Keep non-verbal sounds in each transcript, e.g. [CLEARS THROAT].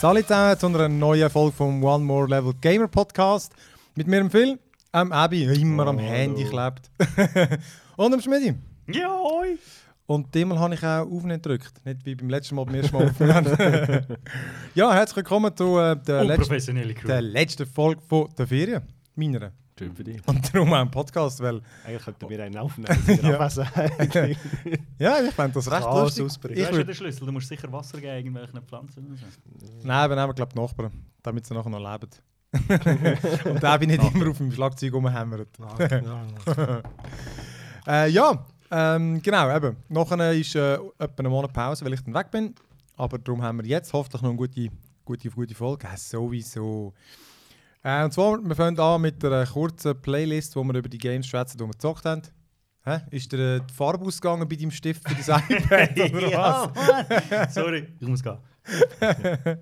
Salut zusammen zu einer neuen Folge vom One More Level Gamer Podcast. Mit mir im Phil, am Abi, immer am Hallo. Handy klebt. Und am Schmidi. Ja, oi. Und diesmal habe ich auch Aufnehmen gedrückt. Nicht wie beim letzten Mal beim ersten Mal aufnehmen. [LAUGHS] ja, herzlich willkommen zu äh, der, letzten, der letzten Folge von der Ferien. Meiner. Schön für dich. Und darum auch ein Podcast, weil Eigentlich könnten wir einen aufnehmen. [LAUGHS] Ja. Ja, ich fand das recht Chaos lustig. ausbrechen. Ich Du hast ja den Schlüssel, du musst sicher Wasser geben, irgendwelchen Pflanzen. oder so. nein, wir nehmen glaube die Nachbarn, damit sie nachher noch leben. [LAUGHS] Und da bin ich nicht immer auf dem Schlagzeug rumhämmert. [LAUGHS] Äh, ja, ähm, genau, eben. Nachher ist äh, etwa einen Monat Pause, weil ich dann weg bin. Aber darum haben wir jetzt hoffentlich noch eine gute, gute, gute Folge. Ja, sowieso. Äh, und zwar, wir fangen an mit einer kurzen Playlist, wo wir über die Games schwätzen, die wir gezockt haben. Hä? Ist dir äh, die Farbe ausgegangen bei deinem Stift für das [LAUGHS] iPad oder was? Mann. Sorry, ich muss gehen. [LAUGHS]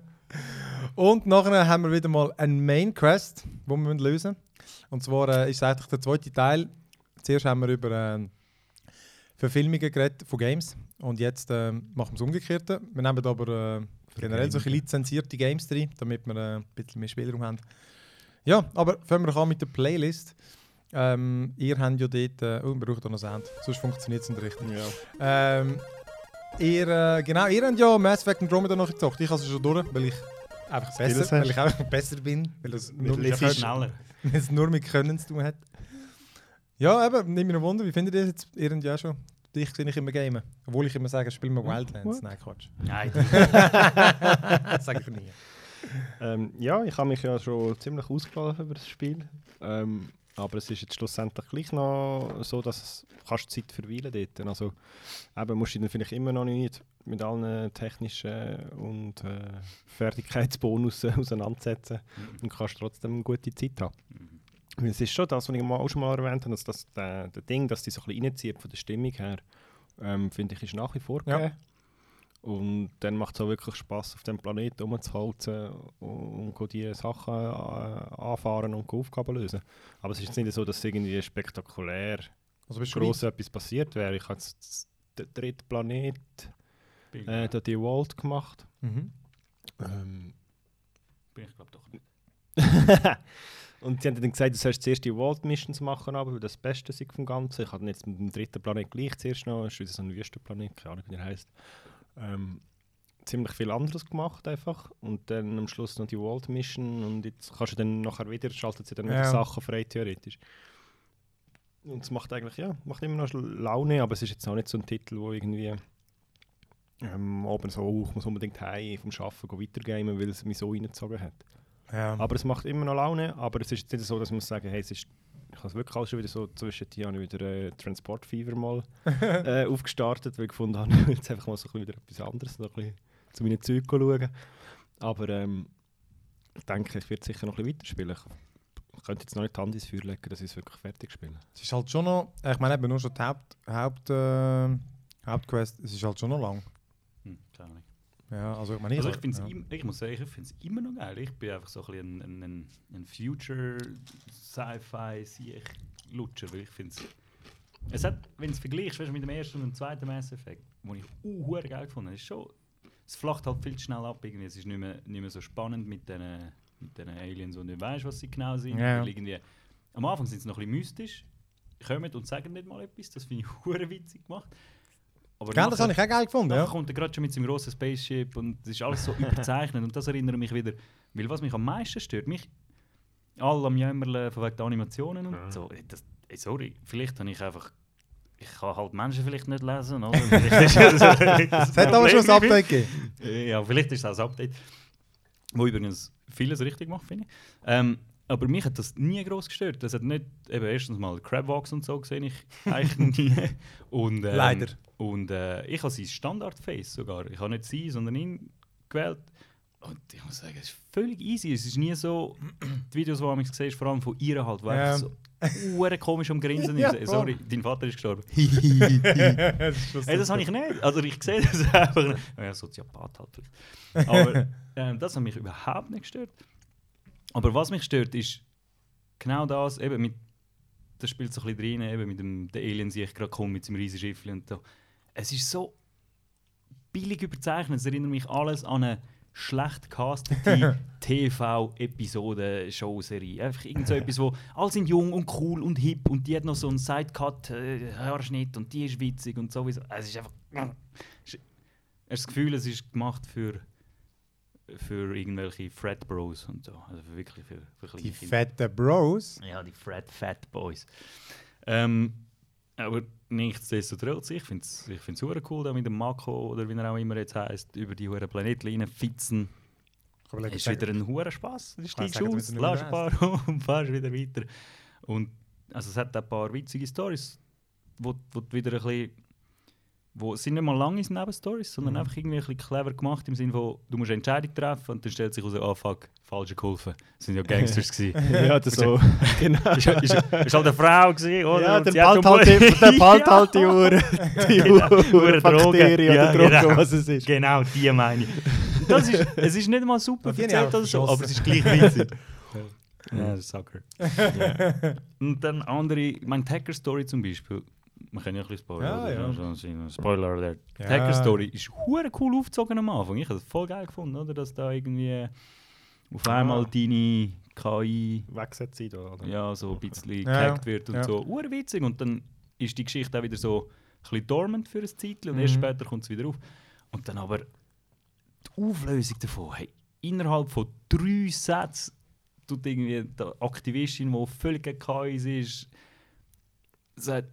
Und nachher haben wir wieder mal einen Main Quest, den wir lösen müssen. Und zwar äh, ist es eigentlich der zweite Teil. Zuerst haben wir über äh, Verfilmungen geredet von Games. Und jetzt äh, machen wir das Umgekehrte. Wir nehmen aber äh, generell solche lizenzierte Games drin, damit wir äh, ein bisschen mehr Spielraum haben. Ja, aber fangen wir an mit der Playlist. Ähm, ihr habt ja dort. Äh, oh, wir brauchen da noch Sound, sonst funktioniert es nicht richtig. Ja. Ähm, ihr, äh, genau, ihr habt ja Mass Effect Andromeda noch gezockt. Ich habe es schon durch, weil ich einfach besser, weil ich einfach besser bin, weil es nur, mit es Können, [LAUGHS] nur mit Können zu tun hat. Ja, eben, nicht mehr Wunder, wie findet ihr das jetzt? Ihr habt ja auch schon dich sehe ich immer gamen. Obwohl ich immer sage, spiel mal Wildlands. What? Nein, Quatsch. Nein, [LAUGHS] [LAUGHS] das sage ich nie. Ähm, ja, ich habe mich ja schon ziemlich ausgelassen über das Spiel. Ähm, aber es ist jetzt schlussendlich gleich noch so, dass du kannst Zeit verweilen dort. Also eben musst du dann vielleicht immer noch nicht mit allen technischen und äh, Fertigkeitsbonussen [LAUGHS] auseinandersetzen und kannst trotzdem eine gute Zeit haben. Weil Es ist schon das, was ich mal auch schon mal erwähnt habe, dass das der, der Ding, dass die so ein bisschen reinzieht von der Stimmung her, ähm, finde ich, ist nach wie vor Ja. gegeben. Und dann macht es auch wirklich Spaß, auf dem Planeten rumzuhalten und, und die Sachen äh, anfahren und Aufgaben lösen. Aber es ist jetzt nicht so, dass irgendwie spektakulär Also groß etwas passiert wäre. Ich habe jetzt den dritten Planet, äh, den die Vault gemacht. Mhm. Ähm, bin ich glaube doch nicht. [LAUGHS] und sie haben dann gesagt, du sollst zuerst die Vault Missions machen, aber weil das das Beste ist vom Ganzen. Ich hatte jetzt mit dem dritten Planet gleich zuerst noch, es ist wieder so ein Wüstenplanet, keine Ahnung wie der heisst. Ähm, ziemlich viel anderes gemacht einfach und dann am Schluss noch die Vault Mission und jetzt kannst du dann nachher wieder, schaltet sie dann wieder Ja. Sachen frei theoretisch. Und es macht eigentlich, ja, macht immer noch Laune, aber es ist jetzt auch nicht so ein Titel, wo irgendwie ähm, oben so, oh, ich muss unbedingt heim vom Arbeiten weitergamen, weil es mich so reingezogen hat. Ja. Aber es macht immer noch Laune, aber es ist jetzt nicht so, dass man muss sagen, hey, es ist, ich habe es wirklich alles schon wieder so, zwischen die habe ich wieder äh, Transportfever mal [LAUGHS] äh, aufgestartet, weil ich gefunden habe, [LAUGHS] ich will jetzt einfach mal so ein bisschen wieder etwas anderes, noch ein bisschen zu meinen Zeugen schauen. Aber ähm, ich denke, ich werde sicher noch ein bisschen weiterspielen. Ich könnte jetzt noch nicht die Hand ins Feuer legen, dass ich es wirklich fertig spiele. Es ist halt schon noch, ich meine eben nur schon die Haupt, Haupt, äh, Hauptquest, es ist halt schon noch lang. Hm, keine Ahnung. Ja, also ich meine, Also ich, find's ja. im, ich muss sagen, ich finde es immer noch geil. Ich bin einfach so ein, bisschen ein, ein, ein, ein Future Sci-Fi Lutscher, weil ich finde es. Es hat, wenn du es vergleichst weißt, mit dem ersten und dem zweiten Mass Effect, wo ich uh, geil gefunden habe, ist schon, es flacht halt viel zu schnell ab. Irgendwie. Es ist nicht mehr, nicht mehr so spannend mit den mit den Aliens und du weißt, was sie genau sind. Ja. Irgendwie, am Anfang sind sie noch ein bisschen mystisch, kommen und sagen nicht mal etwas. Das finde ich [LAUGHS] witzig gemacht. Aber Gell, das habe ich auch geil gefunden, ja. kommt er gerade schon mit seinem grossen Spaceship und es ist alles so überzeichnet und das erinnert mich wieder, weil was mich am meisten stört, mich alle am Jämmerle von wegen der Animationen und Ja. so, das, ey, sorry, vielleicht habe ich einfach, ich kann halt Menschen vielleicht nicht lesen, oder? Vielleicht ist das- [LAUGHS] das Es hat aber schon ein Update gegeben. Ja, vielleicht ist das auch ein Update. Wo übrigens vieles richtig macht, finde ich. Ähm, aber mich hat das nie groß gestört. Das hat nicht, eben erstens mal Crabwalks und so gesehen ich eigentlich nie. [LAUGHS] Und, ähm, Leider. Und äh, ich habe sein Standard-Face sogar. Ich habe nicht sie, sondern ihn gewählt. Und ich muss sagen, es ist völlig easy. Es ist nie so, die Videos, die man siehst, vor allem von ihr halt, Ja. einfach so hure komisch am Grinsen [LAUGHS] Ja, ist. Voll. Sorry, dein Vater ist gestorben. [LAUGHS] das ist Hey, das habe ich nicht. Also ich sehe das [LAUGHS] einfach nicht. Ja, Soziopath halt vielleicht. Aber ähm, das hat mich überhaupt nicht gestört. Aber was mich stört, ist genau das, eben mit, das spielt so ein bisschen drin, eben mit dem der Alien, sehe ich gerade kommt mit seinem riesigen Schiff und so. Es ist so billig überzeichnet, es erinnert mich alles an eine schlecht gecastete [LAUGHS] TV-Episode-Showserie. Einfach irgend so etwas, wo alle sind jung und cool und hip und die hat noch so einen Sidecut-Haarschnitt und die ist witzig und sowieso. Es ist einfach. Es ist- Hast das Gefühl, es ist gemacht für, für irgendwelche Frat Bros und so. Also für wirklich für, für Die fetten Bros. Ja, die Frat Fat Boys. Ähm, aber nichtsdestotrotz, ich finde es ich find's super cool, da mit dem Mako oder wie er auch immer jetzt heisst, über die hohen Planeten fitzen. Es ist wieder ein hoher Spaß. Du steigst aus, lässt ein paar und fährst wieder weiter. Und also es hat ein paar witzige Stories, wo, wo du wieder ein bisschen wo es sind nicht mal lange Nebenstories, sondern Mhm. einfach irgendwie ein bisschen clever gemacht im Sinne von, du musst eine Entscheidung treffen und dann stellt sich heraus, oh fuck, falsch geholfen. Das sind ja Gangsters gewesen. [LAUGHS] ja, das so. [LAUGHS] genau. ist, ist, ist halt eine Frau gewesen, oder? Ja, der um- halt, die- der behält [LAUGHS] Ja. halt die Uhren, die Genau, Drogen. Bakterien Ja, oder Drogen, genau. was es ist. Genau, die meine ich. Das ist, es ist nicht mal super erzählt oder so, verschossen. aber es ist gleich witzig. ja, das ist Sucker. Und dann andere, mein Hacker Story zum Beispiel, man kann ja ein bisschen spoilern. Ja, ja. Spoiler alert. Die Ja. Hacker Story ist hure cool aufgezogen am Anfang. Ich habe es voll geil gefunden, oder? dass da irgendwie auf einmal Ah. deine KI Weggesetzt da, oder? ja, so ein bisschen gehackt wird und so. Urwitzig. Und dann ist die Geschichte auch wieder so ein bisschen dormant für ein Zeitchen und erst Mhm. später kommt es wieder auf. Und dann aber die Auflösung davon, hey, innerhalb von drei Sätzen tut irgendwie die Aktivistin, die völlig KIs ist, sagt,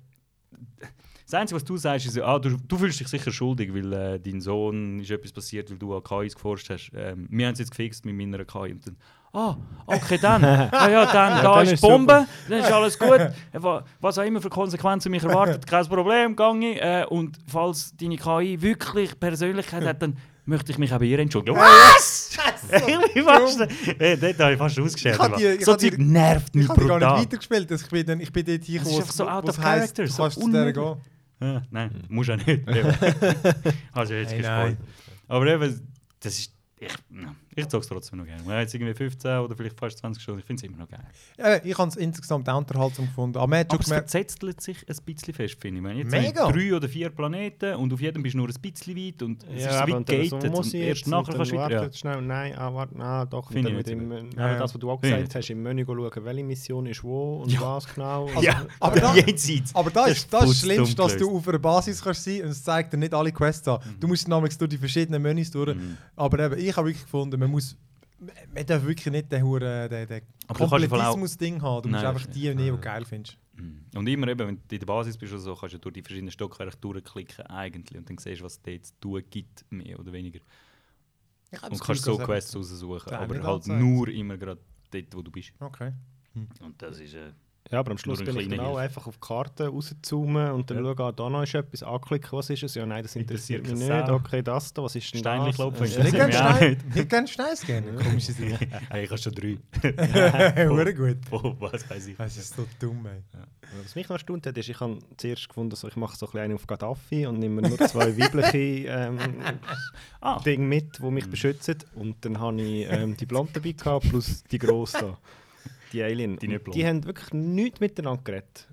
das Einzige, was du sagst, ist, ah, du, du fühlst dich sicher schuldig, weil äh, dein Sohn ist etwas passiert, weil du an KIs geforscht hast. Ähm, wir haben es jetzt gefixt mit meiner KI. Und dann, ah, okay, dann. [LAUGHS] ah, ja, dann, da dann ist die Bombe, dann ist alles gut. Äh, wa- Was auch immer für Konsequenzen mich erwartet, [LAUGHS] kein Problem, gange. Äh, und falls deine KI wirklich Persönlichkeit hat, dann möchte ich mich auch bei ihr entschuldigen. Was? ich fast, äh, dort habe ich fast ausgeschert. So Zeug nervt mich Ich habe gar brutal. nicht weitergespielt. Ich bin, dann, ich bin dort hier, ist einfach so out of character, du so kannst zu der unmöglich. gehen. Ja, nein, musst auch nicht. [LAUGHS] also jetzt Hey, gespoilt. Aber eben, das ist. Ich, ich zog es trotzdem noch gerne. Wir haben jetzt irgendwie 15 oder vielleicht fast 20 Stunden. Ich finde es immer noch geil. Ja, ich habe es insgesamt auch unterhaltsam gefunden. Aber man Aber es verzettelt sich ein bisschen fest, finde ich. Haben jetzt Mega. drei oder vier Planeten und auf jedem bist du nur ein bisschen weit und es ist so aber weit und dann so, gated. muss Und ich erst jetzt, nachher kannst du wieder. Ja. schnell, nein, ah, warte, ah, doch. Finde ich mit dem, äh, Ja, ja. das, was du auch gesagt hast, im Menü schauen, welche Mission ist wo und Ja. was genau. Also, ja, aber da- aber da Das ist ist das, ist Schlimmste, dass du auf einer Basis kannst sein und es zeigt dir nicht alle Quests an. Du musst nämlich durch die verschiedenen Menüs durch. Mhm. Aber eben, ich habe wirklich gefunden, man muss man darf wirklich nicht den, Huren- den, den auch- Komplettismus-Ding haben. Du Nein, musst einfach die nehmen, die du geil findest. Mhm. Und immer eben, wenn du in der Basis bist oder so, kannst du durch die verschiedenen Stockwerke durchklicken eigentlich und dann siehst du, was es dort zu tun gibt, mehr oder weniger. Ich Und kannst so Quests raussuchen, aber halt nur immer gerade dort, wo du bist. Okay. Und das ist... Äh, Ja, aber am Schluss bin ich auch Hilfe. einfach auf die Karte rauszoomen und dann Ja. schauen, ah, da noch ist etwas, anklicken, was ist es? Ja, nein, das interessiert mich Interessiert nicht. keine Sau. Okay, das da, was ist denn Steinchen das? klopfen Äh, ist Nicht Das gerne auch Stein, nicht. Komische [LAUGHS] Sache. hey, ich habe schon drei. [LAUGHS] Hure gut. Oh, was weiß ich. Das ist so dumm, ey. Was mich noch erstaunt hat, ist, ich habe zuerst gefunden, so, ich mache so ein auf Gaddafi und nehme nur zwei [LAUGHS] weibliche ähm, Ah, Dinge mit, die mich Mhm. beschützen. Und dann habe ich ähm, die Blonde dabei gehabt, plus die Grosse da. Die Alien. Die die haben wirklich nichts miteinander geredet.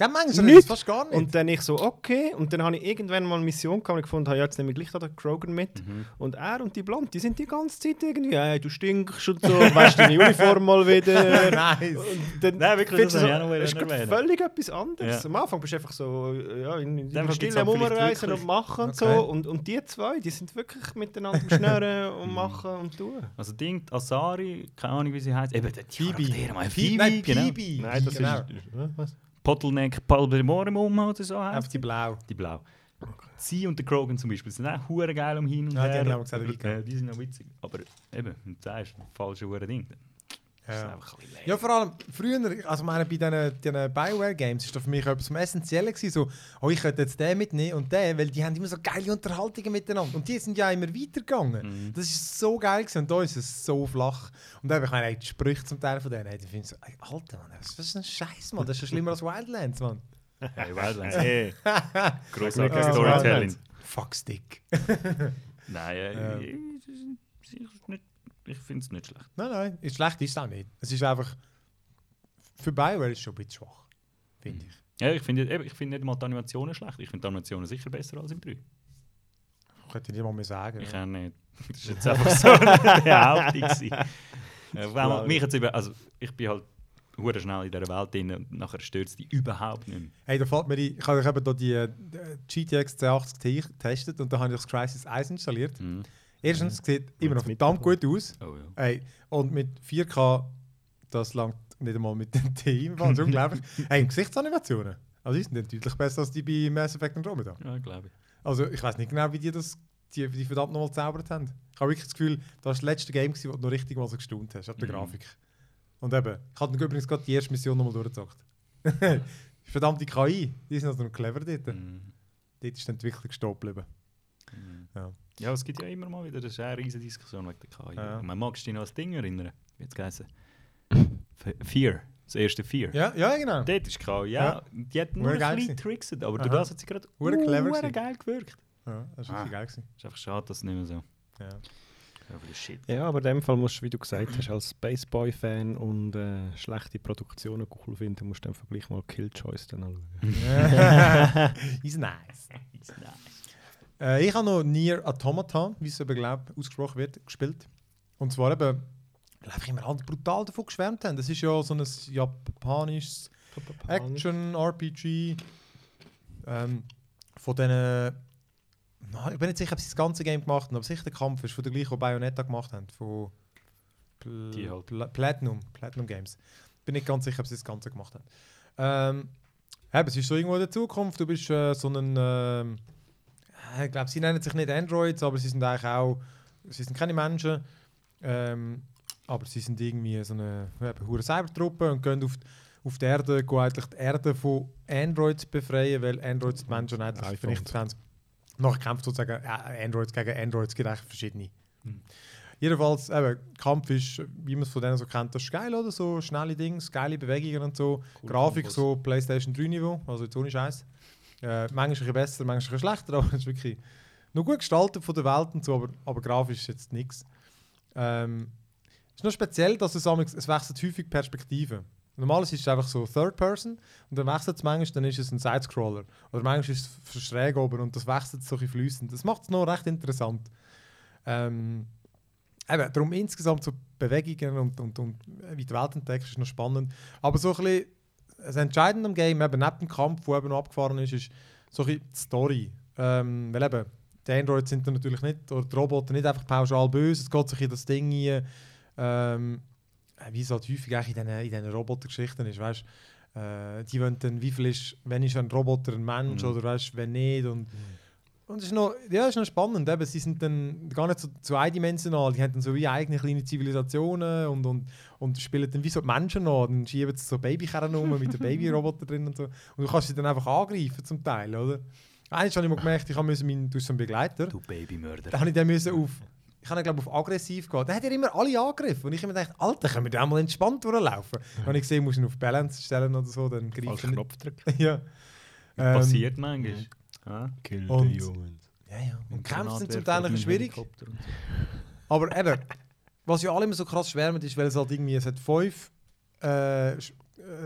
Gell, manchmal Nicht. das fast gar nicht. Und dann ich so, okay. Und dann habe ich irgendwann mal eine Mission gehabt und ich gefunden, habe, ja, jetzt nehme ich gleich da den Krogan mit. Mhm. Und er und die Blonde, die sind die ganze Zeit irgendwie, hey, du stinkst und so, weißt deine Uniform mal wieder. [LAUGHS] nice. Und dann Nein, wirklich, das du noch es ist völlig etwas anderes. Ja. Am Anfang bist du einfach so ja, in, in Dann der gibt's Stille halt vielleicht rumreisen und machen und Okay. so. Und, und die zwei, die sind wirklich miteinander Schnurren [LAUGHS] und machen und tun. Also Ding, Asari, keine Ahnung wie sie heißt. Eben, die Phoebe. Phoebe, Phoebe, nein, genau. Phoebe. Nein, das genau. ist... Hä, Was? Bottleneck Palbemoremum oder so Auf heißt die Blau. die blau. Sie und der Krogan zum Beispiel sind auch hure geil um hin und Ja, die her. haben wir auch gesagt, geil. äh, die sind noch witzig. Aber eben, wenn du sagst, falsche hure Ding. Ist Ja. einfach. Ja, vor allem früher, also meine, bei diesen, diesen Bioware-Games ist das für mich etwas vom Essentiellen gewesen, so, oh, ich könnte jetzt den mitnehmen und den, weil die haben immer so geile Unterhaltungen miteinander und die sind ja immer weitergegangen. Mhm. Das ist so geil gewesen und da ist es so flach. Und da habe ich meine, die Sprüche zum Teil von denen, hey, die so, ey, Alter, Mann, was ist ein Scheiß, Mann, das ist ja schlimmer als Wildlands, Mann. Hey, Wildlands. [LAUGHS] Hey. Grossartiges Glück, Storytelling. Fuck Stick. [LAUGHS] Nein, äh, Ja. ich, nicht- ich finde es nicht schlecht. Nein, nein, ist schlecht ist es auch nicht. Es ist einfach, für Bioware ist es schon ein bisschen schwach, finde ich. Ja, ich finde ich finde nicht mal die Animationen schlecht. Ich finde die Animationen sicher besser als im 3. Könnte ich nicht mal mehr sagen. Ich auch nicht. [LAUGHS] Das ist jetzt einfach so eine [LAUGHS] Behauptung. Äh, [LAUGHS] mich jetzt über, also ich bin halt hure schnell in dieser Welt drin und nachher stört es dich überhaupt nicht mehr. Hey, da fällt mir ein, ich habe eben da die äh, GTX 1080 Ti getestet und da habe ich das Crysis 1 installiert. Mhm. Erstens, es sieht immer noch verdammt gut aus. Oh ja. Hey, und mit 4K, das langt nicht einmal mit dem Team. Das ist unglaublich. [LAUGHS] hey, Gesichtsanimationen. Also die sind dann deutlich besser als die bei Mass Effect Andromeda. Ja, glaube ich. Also ich weiß nicht genau, wie die das die, die verdammt nochmal gezaubert haben. Ich habe wirklich das Gefühl, das war das letzte Game, gewesen, wo du noch richtig mal so gestaunt hast, ab der Mhm. Grafik. Und eben, ich habe übrigens gerade die erste Mission nochmal durchgezockt. [LAUGHS] Verdammte KI, die sind also noch clever dort. Mhm. Dort ist die Entwicklung geblieben. Ja. Ja, es gibt ja immer mal wieder das ist eine riesige Diskussion wegen der KI. Ja. Man mag dich noch an das Ding erinnern. Wie es geheißen? [LAUGHS] Fear. Das erste Fear. Ja, ja genau. Dort ist KI, ja. Die hat nur ein bisschen gewesen. trickset, aber Aha. durch das hat sie gerade clever gewesen. geil gewirkt. Ja, das war Ah. richtig geil. Gewesen. Ist einfach schade, dass es nicht mehr so. Ja. Ja, aber in dem Fall musst du, wie du gesagt hast, als Spaceboy-Fan und äh, schlechte Produktionen cool finden, musst du einfach gleich mal Killchoice dann anschauen. Ist [LAUGHS] [LAUGHS] nice. Ist nice. Äh, ich habe noch Nier Automata, wie es eben glaub, ausgesprochen wird, gespielt. Und zwar eben, weil einfach immer alle brutal davon geschwärmt haben. Das ist ja so ein japanisches Action-RPG. Ähm, von diesen. Na, ich bin nicht sicher, ob sie das ganze Game gemacht haben, aber sicher der Kampf ist von der gleichen, die Bayonetta gemacht haben. Von Pl Die halt. Pla Platinum, Platinum Games. Bin nicht ganz sicher, ob sie das Ganze gemacht haben. Ähm, eben, es ist so irgendwo in der Zukunft. Du bist äh, so ein. Ähm, ich glaube, sie nennen sich nicht Androids, aber sie sind eigentlich auch. Sie sind keine Menschen. Ähm, aber sie sind irgendwie so eine hure Cybertruppe und gehen auf, auf die Erde, gehen eigentlich die Erde von Androids befreien, weil Androids die Menschen eigentlich iPhones. vernichtet haben. Nachher kämpft sozusagen äh, Androids gegen Androids, gibt eigentlich verschiedene. Mhm. Jedenfalls, eben, Kampf ist, wie man es von denen so kennt, das ist geil, oder? So schnelle Dinge, geile Bewegungen und so. Coole Grafik so PlayStation 3 Niveau, also jetzt ohne Scheiß. Äh, manchmal ein besser, manchmal ein schlechter, [LAUGHS] aber es ist wirklich noch gut gestaltet von der Welt und so, aber, aber grafisch ist jetzt nichts. Ähm, ist noch speziell, dass es, es wechselt häufig die Perspektive. Normalerweise ist es einfach so Third Person und dann wechselt es manchmal, dann ist es ein Sidescroller. Oder manchmal ist es schräg oben und das wechselt so ein fließend. Das macht es noch recht interessant. Ähm, eben, darum insgesamt so Bewegungen und, und, und wie die Welt entdeckst, ist noch spannend. Aber so ein bisschen das Entscheidende am Game, eben neben dem Kampf, der eben abgefahren ist, ist so ein die Story. Ähm, weil eben, die Androids sind natürlich nicht, oder die Roboter nicht einfach pauschal böse, es geht sich in das Ding rein, ähm, wie es halt häufig eigentlich in diesen, in diesen Robotergeschichten ist, weißt äh, die wollen dann, wie viel ist, wenn ist ein Roboter ein Mensch Mhm. oder weißt, wenn nicht und und es ist noch, ja, es ist noch spannend, eben, sie sind dann gar nicht so, so eindimensional, die haben dann so wie eigene kleine Zivilisationen und, und, und spielen dann wie so die Menschen an, dann schieben sie so Babykerne rum mit den [LAUGHS] Babyroboter drin und so und du kannst sie dann einfach angreifen zum Teil, oder? Eines habe ich mal gemerkt, ich habe meinen, durch so einen Begleiter, Du Babymörder. da habe ich dann müssen auf, ich habe glaube auf aggressiv gehen. Da hat er immer alle angegriffen und ich habe mir gedacht, Alter, können wir da mal entspannt durchlaufen? Und habe ich gesehen, muss ich ihn auf Balance stellen oder so, dann Falsch nicht. Knopf drücken. [LAUGHS] ja. Ähm, Passiert manchmal. Ja. Kill Und- humans. Ja, ja. Und Und Kämpfe sind zum Teil schwierig. So. Aber eben, was ja alle immer so krass schwärmen, ist, weil es halt irgendwie, es hat fünf äh, äh,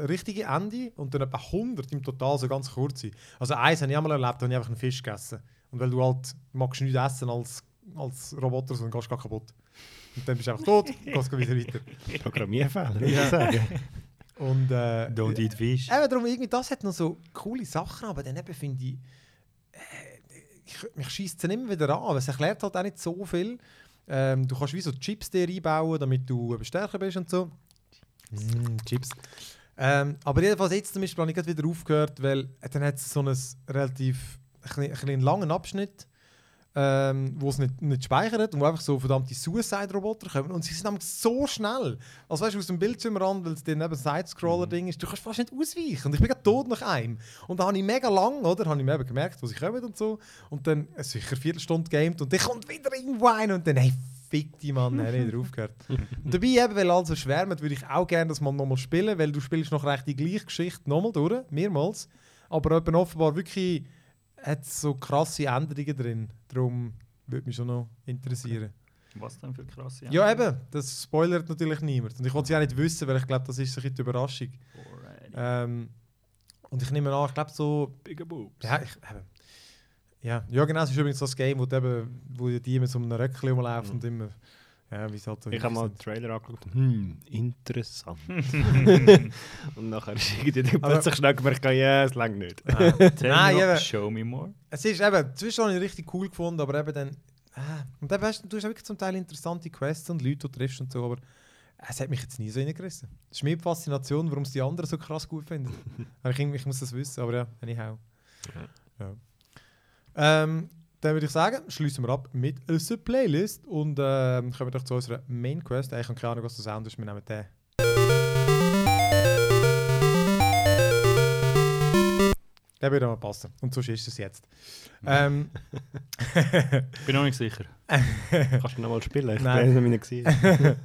richtige Ende und dann etwa 100 im Total, so ganz kurze. Also eins habe ich auch mal erlebt, da habe ich einfach einen Fisch gegessen. Und weil du halt magst nichts essen als, als Roboter, sondern gehst gar kaputt. Und dann bist du einfach tot, gehst wieder weiter. [LAUGHS] Programmierfehler, würde Ja. ich sagen. Und äh, Don't eat fish. Eben darum, irgendwie, das hat noch so coole Sachen, aber dann eben finde ich, ich, mich schießt es immer wieder an, es erklärt halt auch nicht so viel. Ähm, du kannst wie so Chips dir einbauen, damit du stärker bist und so. Mm, Chips. Ähm, aber jedenfalls jetzt zum Beispiel habe ich gerade wieder aufgehört, weil äh, dann hat es so einen relativ ein, bisschen- ein bisschen langen Abschnitt, ähm, wo es nicht, nicht speichert und wo einfach so verdammte Suicide-Roboter kommen. Und sie sind nämlich so schnell. Also weißt du, aus dem Bildschirmrand, weil es dann eben ein Side-Scroller-Ding ist, du kannst fast nicht ausweichen. Und ich bin gerade tot nach einem. Und da habe ich mega lang, oder? Habe ich mir eben gemerkt, wo sie kommen und so. Und dann äh, sicher eine Viertelstunde gamed und dann kommt wieder irgendwo ein und dann, hey, fick die Mann, dann habe ich wieder aufgehört. [LAUGHS] Und dabei eben, weil alle so schwärmen, würde ich auch gerne das mal nochmal spielen, weil du spielst noch recht die gleiche Geschichte nochmal durch, mehrmals. Aber offenbar wirklich hat so krasse Änderungen drin. Darum würde mich schon noch interessieren. Was denn für krasse Ja, eben, das spoilert natürlich niemand. Und ich wollte es ja nicht wissen, weil ich glaube, das ist so ein bisschen die Überraschung. Ähm, und ich nehme an, ich glaube so, Bigger Boobs. ja, ich, eben, Ja, ja genau, es ist übrigens das Game, wo, du eben, wo die mit so einem Röckchen rumlaufen Mhm. und immer. Ja, wie halt so Ich habe mal den. Trailer angeschaut. Hm, interessant. [LAUGHS] und nachher ist irgendwie dann plötzlich schnell gemerkt, ja, es längt nicht. Ah. [LAUGHS] Nein, eben. show me more. Es ist eben, zwischendurch habe ich richtig cool gefunden, aber eben dann. Ah, und dann hast du, du hast wirklich zum Teil interessante Quests und Leute, die du triffst und so, aber es hat mich jetzt nie so reingerissen. Das ist mir die Faszination, warum es die anderen so krass gut finden. [LAUGHS] Aber ich, ich muss das wissen, aber ja, anyhow. Ja. Ähm, dann würde ich sagen, schließen wir ab mit unserer Playlist und ähm, kommen wir doch zu unserer Main Quest. Ich habe keine Ahnung, was der Sound ist, wir nehmen den. Der würde mal passen. Und sonst ist es jetzt. Ähm, [LAUGHS] Bin noch nicht sicher. [LAUGHS] Kannst du noch mal spielen? Ich Nein. bin nicht gesehen. [LAUGHS]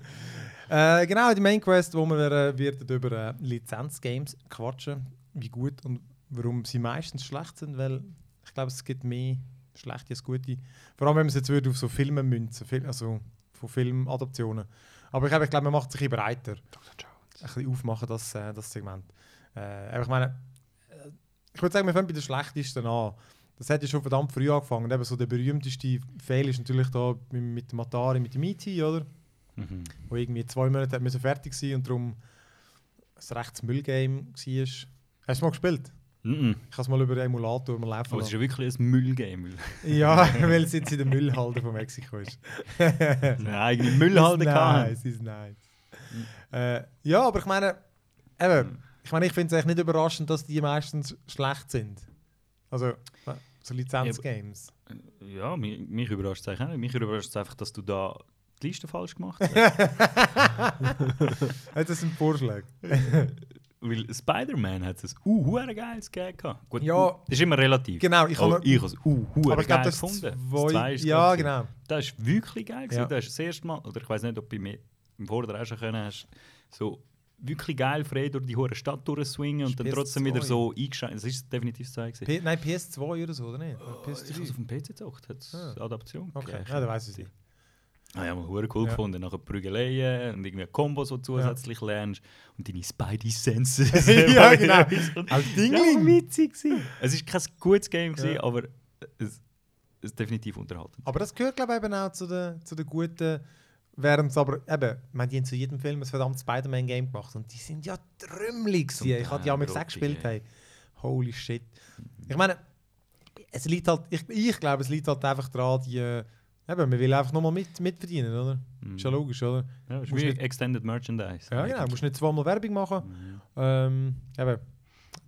Äh, genau, die Main Quest, wo wir äh, werden über äh, Lizenzgames quatschen, wie gut und warum sie meistens schlecht sind, weil ich glaube, es gibt mehr schlechte als gute. Vor allem, wenn man es jetzt würde auf so Filme münzen, also von Filmadaptionen. Aber ich, glaube, ich glaube, man macht sich ein bisschen breiter. Ein bisschen aufmachen, das, äh, das Segment. Äh, aber ich meine, äh, ich würde sagen, wir fangen bei den schlechtesten an. Das hat ja schon verdammt früh angefangen. Eben so der berühmteste Fail ist natürlich da mit, dem Atari, mit dem E.T., oder? Mhm. wo irgendwie zwei Monate hat müssen fertig sein und darum ein rechtes Müllgame war. Hast du es mal gespielt? Mhm. Ich habe es mal über den Emulator mal laufen Aber es ist ja wirklich ein Müllgame. [LAUGHS] Ja, [LAUGHS] weil es jetzt in der Müllhalde von Mexiko ist. Eine eigene Müllhalde Nein, gehabt. es ist nice. Äh, ja, aber ich meine, eben, ich meine, ich finde es echt nicht überraschend, dass die meistens schlecht sind. Also, so Lizenzgames. Ja, mich, mich überrascht es eigentlich auch nicht. Mich überrascht es einfach, dass du da die Liste falsch gemacht hast. [LAUGHS] Das ein Vorschlag? Weil Spider-Man hat ein uh, geiles Gag gehabt. Gut, Ja. uh, das ist immer relativ. Genau, ich habe ich es uh, ich glaube, geil das gefunden. zwei, zwei ist ja, genau. Das ist wirklich geil. Ja. Das ist das erste Mal, oder ich weiß nicht, ob du mir im Vorderen auch schon können hast, so wirklich geil frei durch die hure Stadt durchswingen und dann PS2. trotzdem wieder so eingeschränkt. Das ist definitiv das gewesen. P nein, PS2 oder so, oder nicht? Oh, ich habe es PS3? auf dem PC gezockt, hat es Ah. eine Adaption Okay, ja, dann weiß ich es nicht. Ah, ja, mal cool Ja. gefunden. Nachher Prügeleien und irgendwie Kombos, die du zusätzlich lernst und deine Spidey-Senses. [LAUGHS] Ja, [LAUGHS] genau. Als Dingling. Ja, witzig. Es war kein gutes Game, gewesen, Ja. aber es ist definitiv unterhaltend. Aber das gehört, glaube ich, eben auch zu den, zu den guten. Während es aber eben, meine, die haben zu jedem Film ein verdammtes Spider-Man-Game gemacht und die sind ja trümmelig. Ich hatte die Teil auch gespielt. ja. Hey. Holy shit. Ich meine, es liegt halt, ich, ich glaube, es liegt halt einfach daran, die. Eben, man will einfach nochmal mit, mitverdienen, oder? Mhm. Ist ja logisch, oder? Ja, ist nicht- Extended Merchandise. Ja, genau. Du musst nicht zweimal Werbung machen. Mhm. Ähm, eben.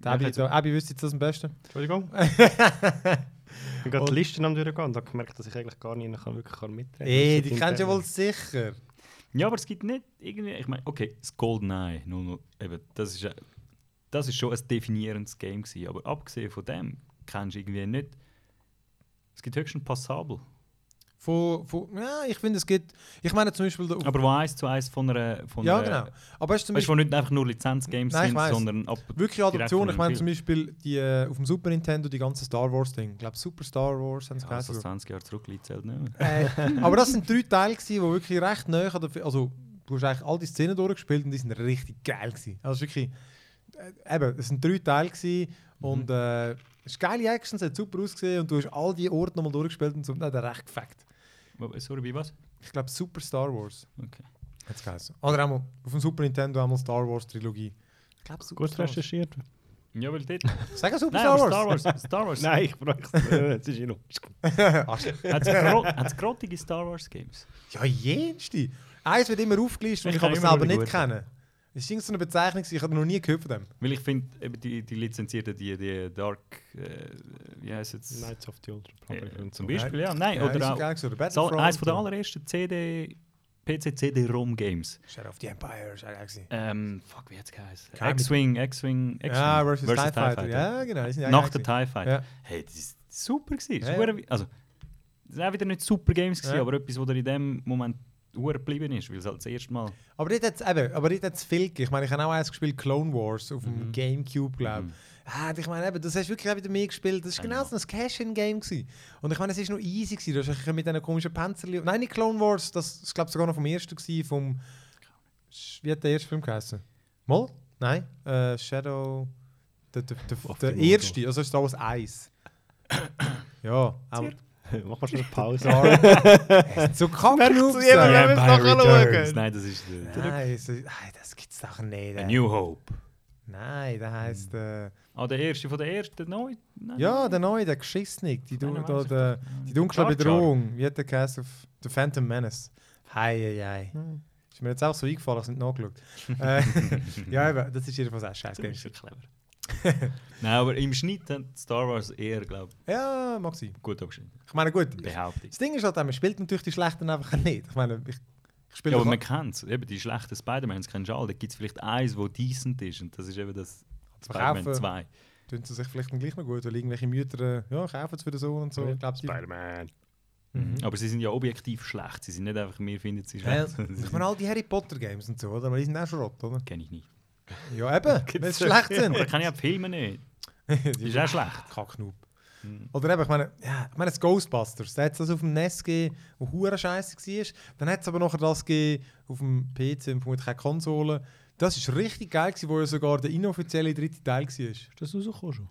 Der Ja, Abi, der Abi wüsste jetzt das am besten. Entschuldigung. [LAUGHS] Ich bin gerade die Listen am durchgehen und habe gemerkt, dass ich eigentlich gar nicht kann, wirklich kann mitreden Ey, kann. die kennst du ja wohl sicher. Ja, aber es gibt nicht irgendwie. Ich meine, okay, das GoldenEye 00, eben, das ist, das ist schon ein definierendes Game gewesen, aber abgesehen von dem kennst du irgendwie nicht. Es gibt höchstens passabel. Von, von, ja, ich finde, es gibt. Ich meine zum Beispiel. Aber wo eins zu eins von einer. Von ja, genau. Aber zum Weißt Beispiel. wo nicht einfach nur Lizenzgames Nein, sind, weiss. sondern ab. Wirklich von ich meine zum Beispiel die, äh, auf dem Super Nintendo die ganzen Star Wars Ding. Ich glaube Super Star Wars haben sie Ja, also geheißen. 20 Jahre zurück halt nicht mehr. äh, aber das sind drei Teile, die wirklich recht neu an der Also, du hast eigentlich all die Szenen durchgespielt und die sind richtig geil. Gewesen. Also wirklich. Äh, eben, es sind drei Teile gewesen, und äh, es ist geile Action, es hat super ausgesehen und du hast all die Orte nochmal durchgespielt und so. Er recht gefackt. Sorry, wie was? Ich glaube Super Star Wars Okay. hat es geheißen. Oder einmal auf dem Super Nintendo einmal Star Wars Trilogie. Ich glaube Super Gut Star Wars. recherchiert. Ja, weil dort. Sag Super Nein, Star Wars. Star Wars. Star Wars. Nein, ich brauche es. [LAUGHS] Ist. Arsch. Hat es gro hat's grottige Star Wars Games? Ja, jenste. Eins wird immer aufgelistet, und Ich ich aber selber nicht kennen. Es ist so eine Bezeichnung, ich habe noch nie gehört von dem. Weil ich finde, eben die, die lizenzierten, die, die Dark. Äh, wie heißt es? Knights of the Old Republic. Ja, und zum so. Beispiel, ja. Nein, Ja, ist oder so auch. Das Battlefront. eines von der allerersten CD, PC CD-ROM Games. Shadow of the Empire gewesen. Ähm, fuck, wie hat's geheißen? X-Wing, X-Wing, X-Wing. Ja, versus, TIE Fighter. Ja, genau. auch Nach der. TIE Fighter. Ja. Hey, das ist super gewesen. Das Ja, ja. hure- Also, das sind auch wieder nicht super Games gewesen, Ja. aber etwas, was dir in dem Moment hure geblieben ist, weil es halt das erste Mal. Aber hat es eben, aber dort hat's viel. Ich meine, ich habe auch eins gespielt, Clone Wars, auf dem Mhm. Gamecube, glaube ich. Mhm. Ah, ich meine, eben, das hast du wirklich auch wieder mehr gespielt. Das war I genau so ein Cash-In-Game. Und ich meine, es war noch easy. Gewesen. Du hast mit diesen komischen Panzerli... Nein, nicht Clone Wars, das ist, glaube ich, sogar noch vom ersten. Gewesen, vom... Wie hat der erste Film geheißen? Mal? Nein? Äh, Shadow... Der, der, der, der erste, also Star Wars 1. Ja, aber [LAUGHS] Mach mal schnell eine Pause. Sorry. [LAUGHS] So Kacknoobs. Merkt's jeder, ey. wenn wir es nachher schauen. Nein, das ist der, der, Nein, so, nein, das gibt's doch nicht. A ey. New Hope. Nein, der heisst. Äh, Ah, der erste von der ersten, neu? Nein, ja, der neue, der Geschissnik. Die, du, nein, da, ich der, die dunkle. Bedrohung. Wie hat der geheißen auf The Phantom Menace? Hei, hei, hei. Ist mir jetzt auch so eingefallen, ich habe es nicht nachgeschaut. [LAUGHS] äh, ja, eben, das ist jedenfalls auch scheiß Das ist ja clever. [LAUGHS] Nein, aber im Schnitt hat Star Wars eher, glaube Ja, mag sein. ich, gut abgeschnitten. Ich meine, gut. Behaupte ich. Das Ding ist halt, man spielt natürlich die schlechten einfach nicht. Ich meine, ich, ich spiele Ja, aber man kennt es. Eben die schlechten Spider-Mans kennst du alle. Da gibt es vielleicht eins, wo decent ist. Und das ist eben das Spider-Man verkaufen 2. tun sie sich vielleicht dann gleich noch gut, weil irgendwelche Mütter äh, ja, kaufen es für den Sohn und so. Ich die. Spider-Man. Mhm. Aber sie sind ja objektiv schlecht. Sie sind nicht einfach, wir finden sie Ja, schlecht. sie ich meine, all die Harry Potter Games und so, oder? Aber die sind auch Schrott, oder? kenne ich nicht. Ja, eben, [LAUGHS] wenn sie schlecht sind. Da kenne ich auch die Filme nicht. [LAUGHS] die ist auch schlecht. Kacknub. Mhm. Oder eben, ich meine, ja, ich meine, das Ghostbusters, da hat es das auf dem NES gegeben, wo hure scheiße war. Dann hat es aber nachher das gegeben auf dem PC und vermutlich keine Konsole. Das war richtig geil, gewesen, wo ja sogar der inoffizielle dritte Teil war. Ist das rausgekommen schon?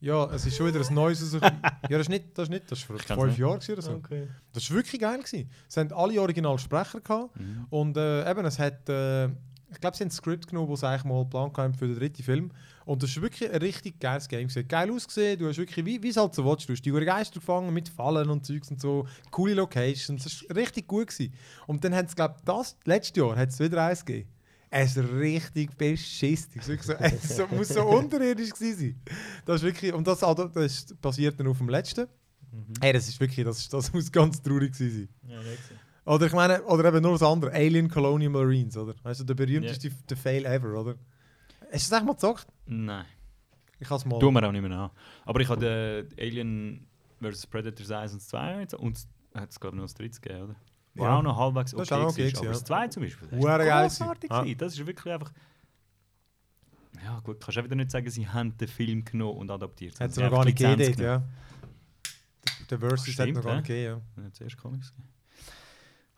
Ja, es ist schon wieder ein neues rausgekommen. [LAUGHS] ja, das ist nicht, das ist nicht, das ist vor fünf. Jahren oder so. Okay. Das war wirklich geil. Gewesen. Es haben alle Originalsprecher gehabt. Mhm. Und äh, eben, es hat, äh, ich glaube, sie haben ein Skript genommen, das sie eigentlich mal geplant haben für den dritten Film. Und das ist wirklich ein richtig geiles Game. gewesen. Geil ausgesehen, du hast wirklich, wie wie es halt so willst, du hast die Geister gefangen mit Fallen und Zeugs und so. Coole Locations, das war richtig gut. Gewesen. Und dann hat es, glaube ich, das, letztes Jahr hat es wieder eins gegeben. Es ist richtig beschissen. Wirklich so, [LAUGHS] es so, muss so unterirdisch gewesen sein. Das ist wirklich, und das, also, das basiert dann auf dem letzten. Hey, das ist wirklich, das, ist, das muss ganz traurig gewesen sein. Oder ich meine, oder eben nur das andere, Alien Colonial Marines, oder? Weißt du, der berühmteste der Fail ever, oder? Hast du das echt mal gezockt? Nein. Ich habe es mal. Tun wir auch nicht mehr an. Aber ich habe den Alien vs. Predators 1 und 2 jetzt- und es hat es glaube ich noch das dritte gegeben, oder? Wo Ja. auch noch halbwegs Das ist okay, okay war. gewesen, Aber ja. das 2 zum Beispiel, das ist geil großartig. gewesen. Das ist wirklich einfach... Ja gut, kannst du auch wieder nicht sagen, sie haben den Film genommen und adaptiert. Hat es noch gar nicht gegeben, ja. Der, Versus hat Stimmt, noch gar ja. nicht gegeben, genommen. Ja, zuerst Comics gegeben.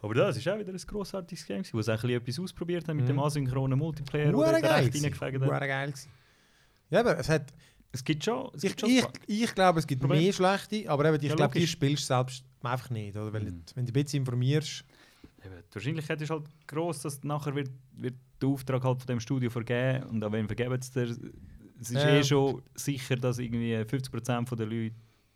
Aber das ist auch wieder ein grossartiges Game, wo sie ein bisschen etwas ausprobiert haben mit Mhm. dem asynchronen Multiplayer, geil. recht reingefegt haben. geil. Ja, aber es hat. Es gibt schon... Es Ich, gibt schon ich, ich glaube, es gibt Problem. mehr schlechte, aber eben, ich Ja, glaube, die spielst du selbst einfach nicht, oder? Weil, Mhm. wenn du ein bisschen informierst. Eben, die Wahrscheinlichkeit ist halt groß, dass nachher wird, wird der Auftrag halt von dem Studio vergeben und an wen vergeben sie dir? Es ist Ja. eh schon sicher, dass irgendwie 50% der Leute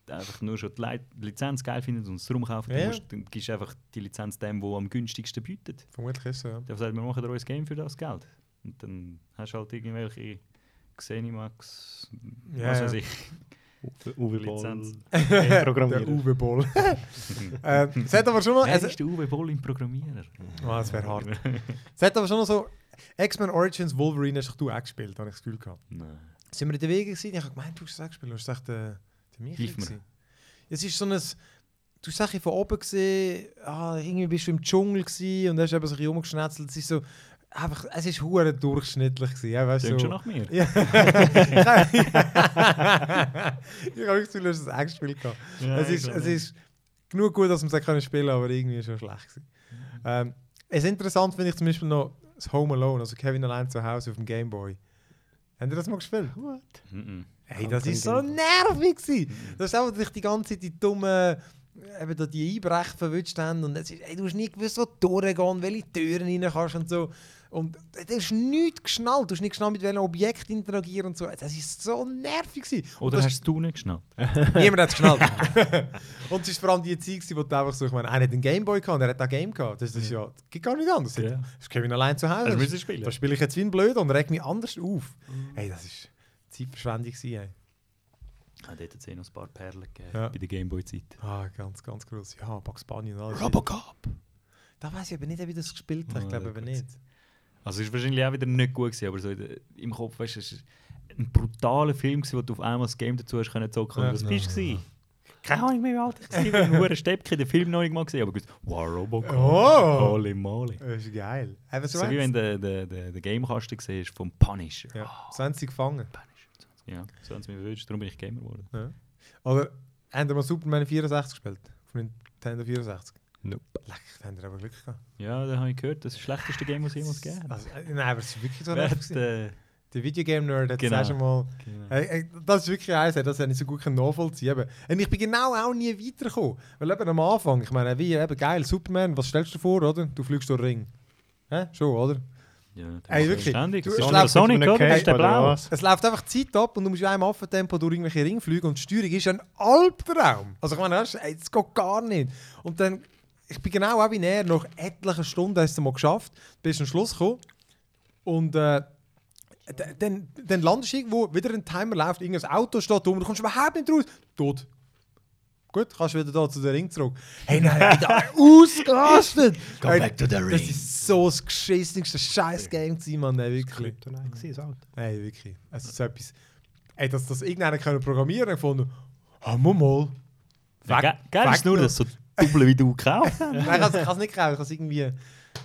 einfach nur schon die Lizenz geil finden und es darum kaufen. Ja, ja. musst, dann gibst du einfach die Lizenz dem, der am günstigsten bietet. Vermutlich ist es so, ja. Der sagt, wir machen ein Game für das Geld. Und dann hast du halt irgendwelche Xenimax, Ja, was ja. weiß ich. Uwe Lizenz. Boll. Der. Uwe Boll. [LAUGHS] [LAUGHS] äh, es hat aber schon noch. Wer Es, ist der Uwe Boll im Programmierer? oh, das wäre hart. [LAUGHS] Es hat aber schon noch so. X-Men Origins Wolverine hast du auch gespielt, habe ich das Gefühl gehabt. Nein. Sind wir in der Wege gewesen? Ich habe gemeint, du hast es auch gespielt. Hast du gesagt, der, Hilf mir. gewesen? Es ist so ein... Du hast es von oben gesehen, ah, irgendwie bist du im Dschungel gewesen und hast eben so ein bisschen rumgeschnetzelt. Es ist so... Einfach, es ist hure durchschnittlich gewesen. Ja, weißt, Klingt so. schon nach mir. Ja. [LAUGHS] ich habe das Gefühl, du hast es auch gespielt. gehabt. Ja, es, ist, es ist genug gut, dass man es können spielen kann, aber irgendwie schon schlecht. Gewesen. Ähm, es interessant finde ich zum Beispiel noch das Home Alone, also Kevin allein zu Hause auf dem Game Boy. Habt ihr das mal gespielt? Mhm. Hey, das ist so nervig gewesen. Das ist einfach dich die ganze Zeit die dummen eben da die Einbrecher verwünscht haben und es ist, ey, du hast nie gewusst, wo du durchgehen, welche Türen rein kannst und so. Und du hast nichts geschnallt, du hast nicht geschnallt, mit welchem Objekt interagieren und so. Das ist so nervig gewesen. Oder das hast du nicht geschnallt? [LAUGHS] Niemand hat es geschnallt. [LAUGHS] und es war vor allem die Zeit, gewesen, wo du einfach so, ich meine, einer hat einen Gameboy gehabt und er hat auch Game gehabt. Das, das ist ja, das geht gar nicht anders. Ja. Das ist Kevin allein zu Hause. Du Das- müssen spielen? Da spiele ich jetzt wie ein Blöd und reg mich anders auf. Hey, das ist Zeitverschwendung. Ich habe dort jetzt eh noch ein paar Perlen gegeben, Ja. bei der Gameboy-Zeit. Ah, ganz, ganz groß. Ja, Bugs Bunny und alles. Robocop! Da weiß ich aber nicht, wie das gespielt hat. Ich Ah, glaube aber nicht. Also es war wahrscheinlich auch wieder nicht gut, gewesen, aber so im Kopf, weißt du, es ist ein brutaler Film, gewesen, wo du auf einmal das Game dazu hast können zocken. Ja. Und was bist du? Keine Ahnung mehr, wie alt ich war. Ich [LAUGHS] habe nur Steppke den Film noch nicht mal gesehen, aber gewusst, wow, Robocop. Oh! Holy moly. Das ist geil. Eben so, So wie wenn du den de, de Gamekasten siehst vom Punisher. Ja, so haben sie gefangen. Punisher. Ja, so haben sie mich gewünscht, darum bin ich Gamer geworden. Ja. Oder haben wir mal Superman 64 gespielt? Auf Nintendo 64? Nope. Leck, da haben wir aber Glück gehabt. Ja, da habe ich gehört, das ist das schlechteste Game, das es jemals gegeben hat. Also, äh, nein, aber es ist wirklich so nervig. äh, Der Videogame-Nerd hat Genau. schon mal. Genau. Hey, hey, das ist wirklich eins, das habe ich so gut nachvollziehen können. Und ich bin genau auch nie weitergekommen. Weil eben am Anfang, ich meine, wie eben geil, Superman, was stellst du dir vor, oder? Du fliegst durch den Ring. Hä? Schon, oder? Ja, Ey, wirklich. Ständig. Du- Sonic, es läuft Sonic, mit einem oder? Das ist der Blau. Es läuft einfach die Zeit ab und du musst in einem Affentempo durch irgendwelche Ringe fliegen und die Steuerung ist ein Albtraum. Also ich meine, das, geht gar nicht. Und dann, ich bin genau auch wie er, nach etlichen Stunden hast du es mal geschafft, bist am Schluss gekommen und äh, dann, dann landest du irgendwo, wieder ein Timer läuft, irgendein Auto steht um, du kommst überhaupt nicht raus. Tot. Gut, kannst wieder da zu den Ring zurück. Hey, nein, wieder [LAUGHS] ausgerastet! Go Hey, back to the Das ring. ist so das geschissenste Scheiß-Game gewesen, Mann, ey, wirklich. Kryptonite gewesen, das Auto. Nein, wirklich. Es ist so etwas. Ey, dass das irgendeiner können programmieren und gefunden, ah, mal mal. Ja, ge- Geil ist nur, dass so doppelt wie du gekauft. [LAUGHS] Nein, ich habe es nicht gekauft. Ich habe es irgendwie.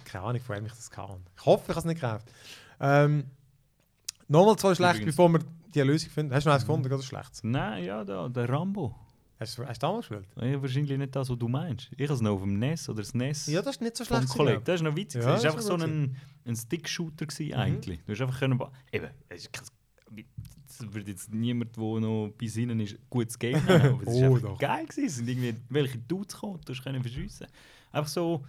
Keine Ahnung, von wem ich das kann. Ich hoffe, ich habe es nicht gekauft. Ähm, Nochmal zwei schlecht, Übrigens- bevor wir die Lösung finden. Hast du noch eins gefunden, oder schlecht? Nein, ja, da, der Rambo. Hast du, hast du damals gespielt? Ja, wahrscheinlich nicht das, was du meinst. Ich habe es noch auf dem NES oder das NES Ja, das ist nicht so vom schlecht. Kollegen. gewesen, Das ist noch witzig. Ja, das war ist einfach so ein, ein Stick-Shooter gewesen, eigentlich. Du hast einfach können... Eben, es ist kein... Das würde jetzt niemand, der noch bei Sinnen ist, gutes Game nennen. [LAUGHS] Aber es Oh, war einfach doch. geil. Gewesen. Es sind irgendwie welche Dudes gekommen, du hast können verschiessen. Einfach so...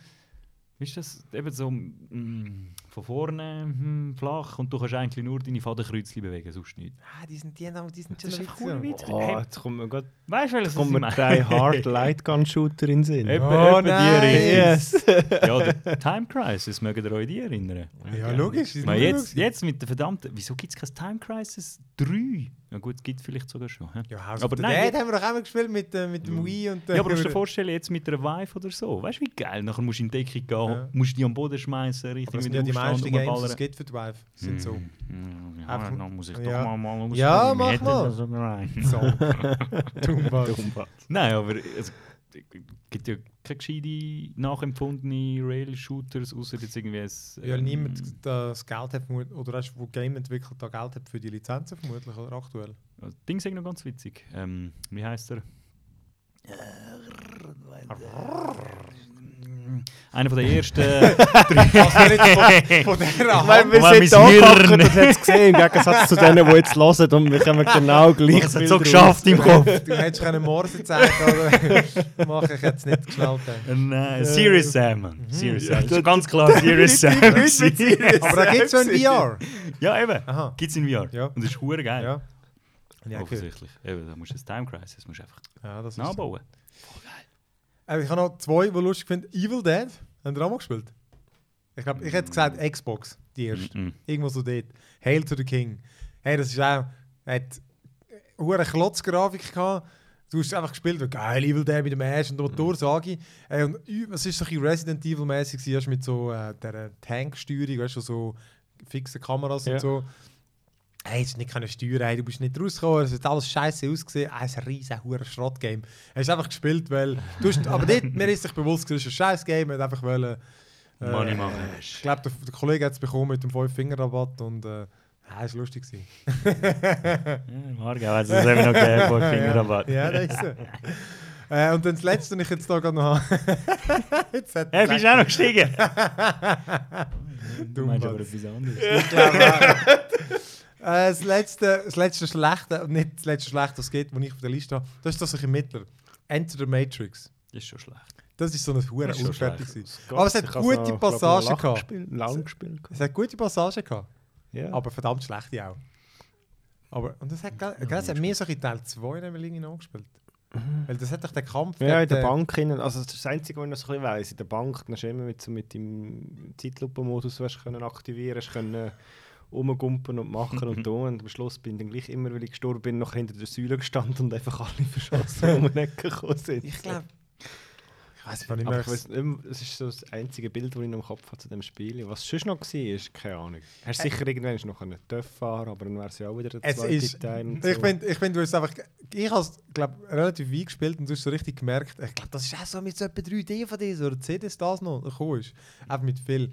Wie ist das? Eben so mm, von vorne mm, flach und du kannst eigentlich nur deine Fadenkreuzchen bewegen, sonst nicht. Ah, die sind, die, haben- die sind schon Das ist witzig. witzig. Oh, Hey, jetzt kommt mir gerade weißt du, welches kommt ich mir drei Hard [LAUGHS] Light Gun Shooter in den Sinn. Eben, Oh, eben die. Yes. Ja, der Time Crisis, mögt ihr euch die erinnern? Ja, logisch. sind Maar nur jetzt, jetzt mit der verdammten. Wieso gibt es kein Time Crisis 3? Ja, gut, es gibt vielleicht sogar schon. Ja, House Aber of nein, haben wir doch einmal gespielt mit, äh, mit dem Wii und Ja, aber musst du dir vorstellen, jetzt mit einer Vive oder so. Weißt du, wie geil? Nachher musst du in die Deckung gehen, Ja. musst die am Boden schmeißen, richtig mit ja dem die meisten Games, es gibt für die Vive, sind so. Hm, Ja, Einfach- dann muss ich ja. doch mal, mal. Ja, mach mal. So. [LAUGHS] Dummbatz. Nein, aber es gibt ja keine gescheite, nachempfundene Rail-Shooters, außer jetzt irgendwie ein... Ja, ähm, niemand das Geld hat, oder hast wo Game entwickelt, da Geld hat für die Lizenzen vermutlich, oder aktuell. Das Ding ist noch ganz witzig. Ähm, wie heißt er? Einer von der [LAUGHS] ersten. Also von, von [LAUGHS] der Ich meine, wir sind da gehockt und haben es gesehen, im Gegensatz zu denen, die jetzt hören und wir kommen genau gleich. es so geschafft im Kopf. Du hättest können Morse zeigen oder [LAUGHS] mache ich jetzt nicht geschnallt. Nein, Serious Sam. Mann. Serious Ja, Sam. Das ist ganz klar Serious Sam. gewesen. Aber da gibt es so ein VR. ja, eben. Gibt es in VR. Ja. Und das ist geil. Ja. Offensichtlich. Eben, da musst du das Time Crisis musst du einfach ja das ist nachbauen. Äh, Ich habe noch zwei, die lustig finde. Evil Dead. Haben ihr auch mal gespielt? Ich glaube, ich hätte gesagt Xbox, die erste. Mhm. Irgendwo so dort. Hail to the King. Hey, das ist auch. Hat eine Klotzgrafik gehabt. Du hast einfach gespielt, wie geil, Evil Dead mit dem Ash und der Motorsage. Hey, und ü- was ist so ein Resident Evil-mäßig, mit so äh, der Tanksteuerung, weißt du, so fixe Kameras Ja. und so. Hey, es ist nicht keine Steuern, hey, du bist nicht rausgekommen, es hat alles scheiße ausgesehen. Ah, es ist ein riesen hure Schrott-Game. Hast einfach gespielt, weil. Du hast, aber dort, [LAUGHS] mir ist sich bewusst, es ist ein scheiß Game, hat einfach wollen. äh, Money machen. Ich glaube, der, der Kollege hat es bekommen mit dem 5-Finger-Rabatt und äh, ja, es war lustig. gewesen. [LAUGHS] Morgen hat es eben noch gegeben [LAUGHS] vor Fingerrabatt. Ja, das ist so. äh, und dann das letzte, das ich jetzt hier noch habe. jetzt hat Hey, bist du auch noch gestiegen? du meinst aber etwas anderes. Ich glaube auch. Äh, das, letzte, das letzte Schlechte, nicht das letzte Schlechte, was es gibt, das ich auf der Liste habe, das ist das ein Mittler. Enter the Matrix. Das ist schon schlecht. Das ist so ein hure Das unfertig. Aber es hat gute Passagen gehabt. gespielt- Lang gespielt. Es hat gute Passagen gehabt, Ja. aber verdammt schlechte auch. Aber, und das hat, gell, gell, es hat mir so in Teil 2 nämlich irgendwie nachgespielt. Weil das hat doch der Kampf. Ja, in der den- Bank hinein, also das das Einzige, was ich noch so ein bisschen weiss, in der Bank, dann hast du immer mit, so mit dem Zeitlupenmodus was aktivieren, können rumgumpen und machen und [LAUGHS] tun und am Schluss bin ich dann gleich immer, weil ich gestorben bin, noch hinter der Säule gestanden und einfach alle verschossen um die Ecke gekommen sind. Ich glaube. Ich weiß nicht mehr. es ist so das einzige Bild, das ich noch im Kopf habe zu dem Spiel. Was es sonst noch war, ist keine Ahnung. Hast du sicher irgendwann noch einen TÜV fahren aber dann wäre es ja auch wieder der Es zweite ist, Teil. ich finde, ich find, du hast einfach, ich habe glaub, relativ weit gespielt und du hast so richtig gemerkt, ich glaube, das ist auch so mit so etwa 3 DVDs oder CDs das noch gekommen ist. Einfach mit viel.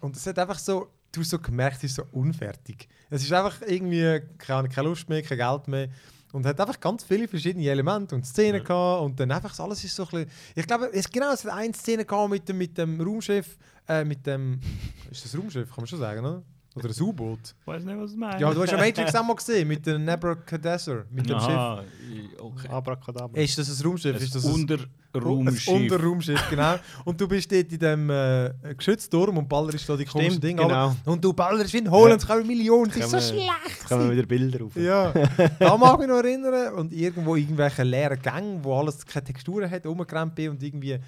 Und es hat einfach so, du so gemerkt, es ist so unfertig. Es ist einfach irgendwie, keine, keine Lust mehr, kein Geld mehr. Und hat einfach ganz viele verschiedene Elemente und Szenen gehabt und dann einfach alles ist so ein bisschen, ich glaube, es genau, es hat eine Szene gehabt mit dem, mit dem Raumschiff, äh, mit dem, [LAUGHS] ist das Raumschiff, kann man schon sagen, oder? Oder ein U-Boot. Ich weiß nicht, was du meinst. Ja, du hast ja Matrix auch mal gesehen, mit dem Nebuchadnezzar, mit dem Schiff. Aha, i- okay. Abracadabra. Ist das ein Raumschiff? Ist das ein Unterraumschiff. Ein Unterraumschiff, genau. Und du bist dort in dem äh, Geschützturm und ballerst da die komischen Dinge genau. Und du ballerst wie ein Holland, ja. Millionen. Das ist so schlecht. Jetzt kommen wieder Bilder auf. Ja, [LAUGHS] da mag ich mich noch erinnern. Und irgendwo irgendwelche leeren Gänge, wo alles keine Texturen hat, rumgerannt bin und irgendwie.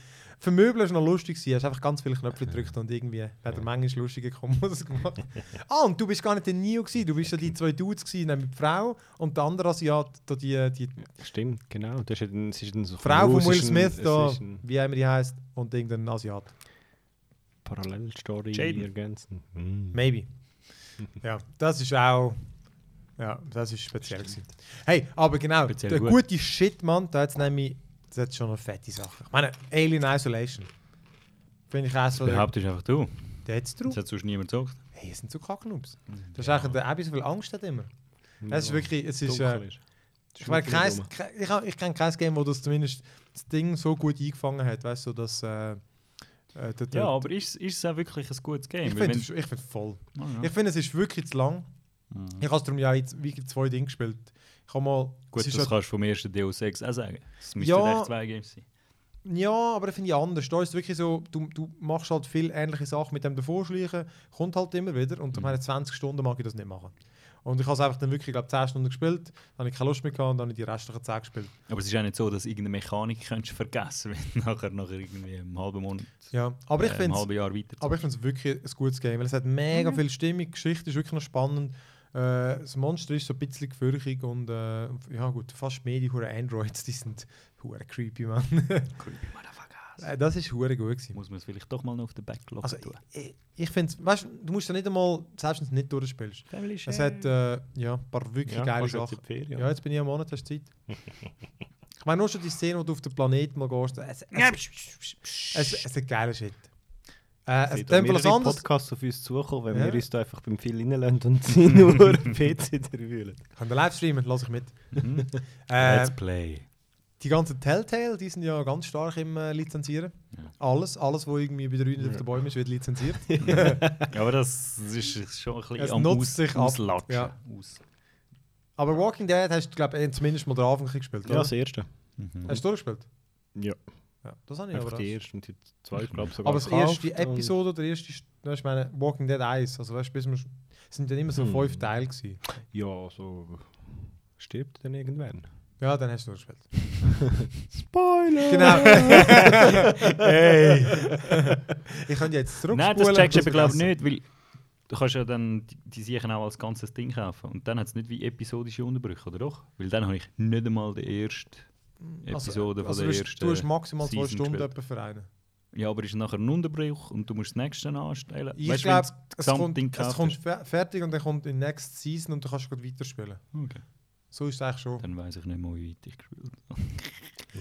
Für Möbel war noch lustig. gewesen. Du hast einfach ganz viele Knöpfe gedrückt und irgendwie wäre der manchmal lustig gekommen, was es gemacht [LAUGHS] Ah, und du bist gar nicht der Neo gewesen. Du bist ja die [CLEARS THROAT] zwei Dudes gewesen, nämlich die Frau und der andere Asiat, die, die Stimmt, genau. Das ist, dann- es ist dann so Frau von es Will ein- Smith, es da, ein wie immer die heißt, und irgendein Asiat. Parallelstory Jaden. ergänzen. Mm. Maybe. [LAUGHS] ja, das ist auch. Ja, das ist speziell. Gewesen. Hey, aber genau, Speziell der gut. gute Shit, Mann, da hat nämlich. Das hat schon noch fette Sachen. Ich meine, Alien Isolation. Finde ich auch so. Behauptest einfach du. der hat's Das drauf. hat sonst niemand gesagt. Hey, es sind so Kacknoobs. Das ist eigentlich der Abby so viel Angst hat immer. Es ist Ja, wirklich. Es ist, äh, ist. Das ich, kein, ich, ich kenne kein Game, wo das zumindest das Ding so gut eingefangen hat. Weißt du, dass. Äh, äh, der- Ja, aber ist, ist es auch wirklich ein gutes Game? ich finde es ich find's voll. Ah, ja. Ich finde, es ist wirklich zu lang. Mhm. Ich habe darum ja jetzt wirklich zwei Dinge gespielt. Habe mal. Gut, das ja- kannst du vom ersten Deus Ex auch sagen. Es müssten Ja. echt zwei Games sein. Ja, aber das finde ich anders. Da ist es wirklich so, du, du machst halt viel ähnliche Sachen mit dem Davorschleichen, kommt halt immer wieder und nach Mhm. meinen 20 Stunden mag ich das nicht machen. Und ich habe es einfach dann wirklich, glaube 10 Stunden gespielt, dann habe ich keine Lust mehr gehabt und dann habe ich die restlichen 10 gespielt. Aber es ist auch nicht so, dass irgendeine Mechanik könntest vergessen [LAUGHS] wenn du nachher, nachher irgendwie einen halben Monat, Ja, aber ich äh, es halbes Jahr weiter. aber ich finde es wirklich ein gutes Game, weil es hat mega Mhm. viel Stimmung, die Geschichte ist wirklich noch spannend. Äh, das Monster ist so ein bisschen gefürchtig und äh, ja gut, fast mehr die hure Androids, die sind hure creepy, man. [LAUGHS] Creepy Motherfuckers. Äh, das ist hure gut gewesen. Muss man es vielleicht doch mal noch auf den Backlog Also, tun. ich, ich finde, weißt du, musst ja nicht einmal, selbst wenn du es nicht durchspielst. Family Es hat äh, ja, ein paar wirklich Ja, geile jetzt Sachen. Ferien. Ja, jetzt bin ich am Monat, hast du Zeit. [LAUGHS] ich meine, nur schon die Szene, wo du auf den Planeten mal gehst. Es, es, es, es ist ein geiler Shit. Äh, es Fall was anderes. Podcasts auf uns zukommen, wenn Ja. wir uns da einfach beim viel reinlassen und sie [LAUGHS] nur PC [LAUGHS] derwühlen. Kann der live streamen, lasse ich mit. Mhm. [LAUGHS] Äh, Let's play. die ganzen Telltale, die sind ja ganz stark im äh, Lizenzieren. Ja. Alles, alles, was irgendwie bei der Rüden auf den Bäumen ist, wird lizenziert. Aber das ist schon ein bisschen Es am nutzt Aus, sich. Auslatschen. Ja. Aus. Aber Walking Dead hast du, glaube ich, zumindest mal den Anfang gespielt, Ja, oder? das erste. Mhm. Hast du durchgespielt? Ja, Ja, das habe ich einfach aber die erste und die zweite, glaube ich, sogar Aber das erste Episode oder erste, weißt, ich meine, Walking Dead 1, also weißt, bis wir, es sind dann immer so Hm. fünf Teile gewesen. Ja, so stirbt er dann irgendwann. Ja, dann hast du durchgespielt. [LAUGHS] Spoiler! Genau. [LAUGHS] hey. ich könnte jetzt zurückspulen. Nein, das checkst du aber glaube ich nicht, weil du kannst ja dann die, die auch als ganzes Ding kaufen. Und dann hat es nicht wie episodische Unterbrüche, oder doch? Weil dann habe ich nicht einmal die erste Episode also, von du der hast- ersten Du hast maximal zwei Stunden etwa für einen. Ja, aber ist nachher ein Unterbruch und du musst das nächste anstellen. Ich du, glaube, du es das kommt, es kommt fertig und dann kommt in Next Season und du kannst gerade weiterspielen. Okay. So ist es eigentlich schon. Dann weiß ich nicht mehr, wie weit ich gespielt habe.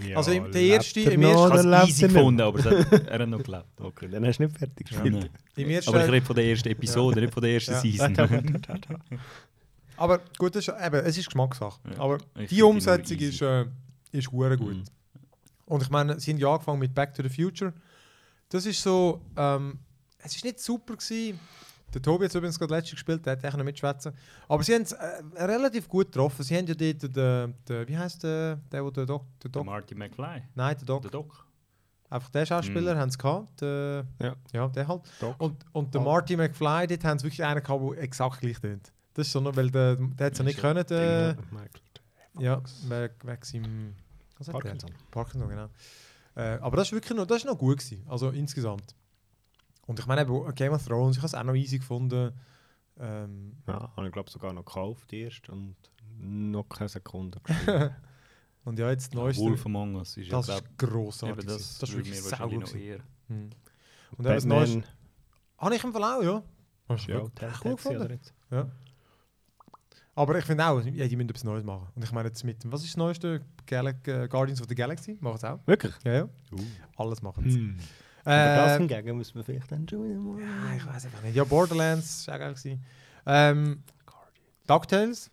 Ja, Also im- der erste- er im ersten- Ich habe lebt es easy gefunden, aber hat, [LAUGHS] er hat noch gelebt. Okay, dann hast du nicht fertig Ja, gespielt. Im ersten, Aber ich rede von der ersten Episode, nicht von der ersten Ja. Season. aber gut, das ist, eben, es ist Geschmackssache. Ja, Aber ich die die Umsetzung ist, äh, ist hure gut. Mhm. Und ich meine, sie haben ja angefangen mit Back to the Future. Das ist so, ähm, es ist nicht super gewesen. Der Tobi hat übrigens gerade letztes gespielt, der hat eigentlich noch mitschwätzen. Aber sie haben es äh, relativ gut getroffen. Sie haben ja dort den, den wie heißt der, der, wo der Doc, der Der Doc, Marty McFly, nein, der Doc, der Doc. einfach der Schauspieler Mhm. haben es gehabt. Der, Ja. ja, der halt. Doc. Und, und der Oh. Marty McFly, dort haben sie wirklich einen gehabt, der exakt gleich tönt. Das ist so, noch- weil der, der hat es ja nicht können. Der, ja, wegen, wegen seinem? Parkinson. Parkinson, genau. Äh, aber das ist wirklich noch, das ist noch gut gewesen, also insgesamt. Und ich meine, eben, Game of Thrones, ich habe es auch noch easy gefunden. Ähm, Ja, habe ich glaube sogar noch gekauft erst und noch keine Sekunde gespielt. [LAUGHS] und ja, jetzt das Neueste, Wolf Among Us ist das ist grossartig. das, das ist würde wirklich gewesen. eher. Mhm. Und eben das Neueste, Batman, habe ich im Fall auch, ja. hast du ja Ja, auch gut gefunden. ja. Aber ich finde auch, ja, die müssen etwas Neues machen. Und ich meine jetzt mit, dem- was ist das Neueste? Gal äh, Guardians of the Galaxy, machen es auch. Wirklich? Ja, ja. Uh. Alles machen sie. Hm. Aber das Äh, hingegen muss man vielleicht dann schon wieder mal... Ja, ich weiß einfach nicht. Ja, Borderlands war auch geil. gewesen. Ähm, DuckTales.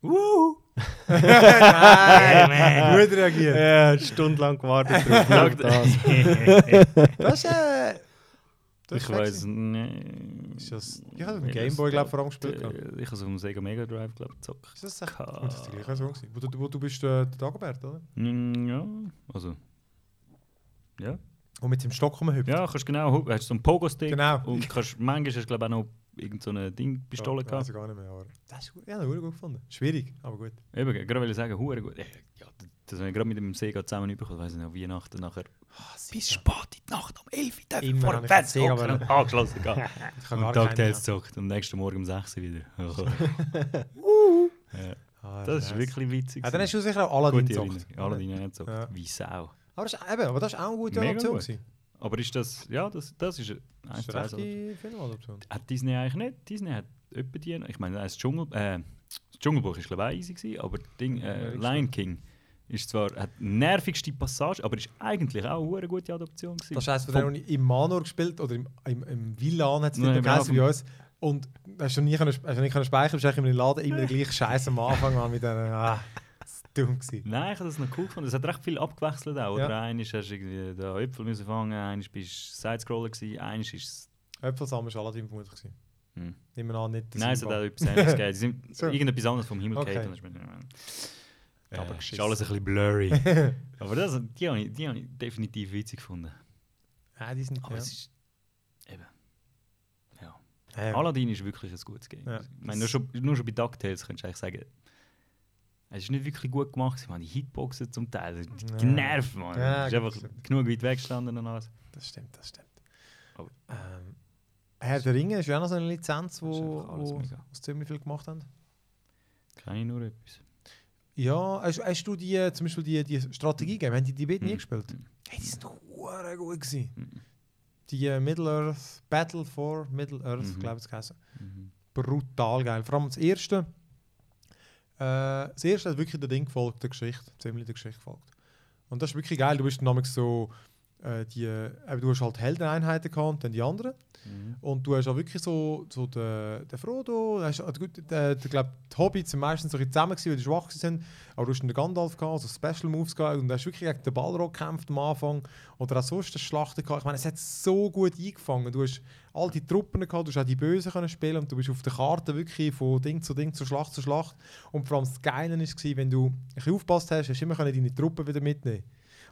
Woo! Nein, [LAUGHS] gut reagiert. Ja, stundenlang gewartet [LAUGHS] drauf. das. Das ist, äh, Das ich weiß nicht. Ist das, ich habe auf dem Gameboy, glaube vor allem gespielt. äh, Ich habe es auf dem Sega Mega Drive, glaube gezockt. Ist das echt? Ka- Gut, das ist die gleiche Song gewesen. Wo du, wo du bist äh, der Dagobert, oder? Mm, Ja, also. Ja, Und mit dem Stock rumhüpft. ja kannst genau, hast so einen Pogo-Stick Genau. und kannst, manchmal hast du glaube auch noch irgend so eine Ding-Pistole ja, gehabt. Weiß ich gar nicht mehr, aber das ist gut. Ja, gut, gut gefunden. Schwierig, aber gut. Eben, gerade will ich sagen, hure gut. Das haben wir gerade mit dem Sega zusammen bekommen, weiß ich noch, Weihnachten nachher. Bis spät in die Nacht, um 11 Uhr dürfen vor habe dem hocken wollen. [LAUGHS] und angeschlossen gehen. Und Tagtails mehr. gezockt und am nächsten Morgen um 6 Uhr wieder. [LAUGHS] ja, Ah, das ist wirklich witzig. Ja, dann hast du sicher auch Aladdin gezockt. Aladdin nicht gezockt. Ja. Wie Sau. Aber das, ist, eben, aber das ist auch eine gute Mega gut. gewesen. Aber ist das, ja, das, das ist ist eine eins rechte Filmadaption. Hat Disney eigentlich nicht. Disney hat etwa die, ich meine, das Dschungel, äh, das Dschungelbuch ist glaube ich easy gewesen, aber Ding, äh, Ja, Lion King ist zwar hat nervigste Passage, aber ist eigentlich auch eine gute Adaption gewesen. Das heisst, von Vom- denen habe ich im Manor gespielt oder im, im, im Villan hat es nicht wir geheißen haben- wie uns. Und hast du nie, können, hast du nie können speichern, bist du in den Laden immer der gleiche Scheiß am Anfang an mit einer. Ah, das ist dumm gewesen. Nein, ich habe das noch cool gefunden. Es hat recht viel abgewechselt auch. Ja. Oder einmal hast du irgendwie den Äpfel müssen fangen, einmal bist du Sidescroller gewesen, einmal ist es... Äpfelsamen war Aladdin vermutlich. gewesen. Hm. Wir an, nicht. Nein, es hat auch etwas ähnliches [LAUGHS] gegeben. Irgendetwas anderes vom Himmel Okay. Dann Aber ist alles ein bisschen blurry. [LAUGHS] Aber das, die habe ich, die habe ich definitiv witzig gefunden. Ja, die sind. Aber ja. es ist... Eben. Ja. Ja. Aladdin ist wirklich ein gutes Game. Ja, ich meine, nur schon, nur schon bei DuckTales könntest du eigentlich sagen, es ist nicht wirklich gut gemacht. Meine, die Hitboxen zum Teil, die Ja. genervt, man. Ja, es ist einfach stimmt. genug weit weggestanden und alles. Das stimmt, das stimmt. Aber- Ähm, Herr der Ringe ist ja auch noch so eine Lizenz, wo, wo, wo ziemlich viel gemacht haben. Kann ich nur etwas. Ja, hast, hast du die, zum Beispiel die, die Strategie-Game, haben die die beiden nie Mhm. gespielt? Mhm. Hey, die sind hure gut gewesen. Mhm. Die äh, Middle-earth, Battle for Middle-earth, Mhm. glaube ich, es. Mhm. Brutal geil. Vor allem das erste. Äh, das erste hat wirklich der Ding gefolgt, der Geschichte. Ziemlich der Geschichte gefolgt. Und das ist wirklich geil. Du bist nämlich so. Äh, die, äh, du hast halt Heldeneinheiten gehabt und dann die anderen. Mhm. Und du hast auch wirklich so, so den, den Frodo, hast, also gut, der, der, glaub, die Hobbits sind meistens so zusammen, gewesen, weil die schwach sind. Aber du hast den Gandalf gehabt, so Special Moves gehabt und du hast wirklich gegen den Balrog gekämpft am Anfang. Oder auch sonst eine Schlachten gehabt. Ich meine, es hat so gut eingefangen. Du hast all die Truppen gehabt, du hast auch die Bösen können spielen und du bist auf der Karte wirklich von Ding zu Ding, zu Schlacht zu Schlacht. Und vor allem das Geile war, wenn du ein bisschen aufgepasst hast, hast du immer können deine Truppen wieder mitnehmen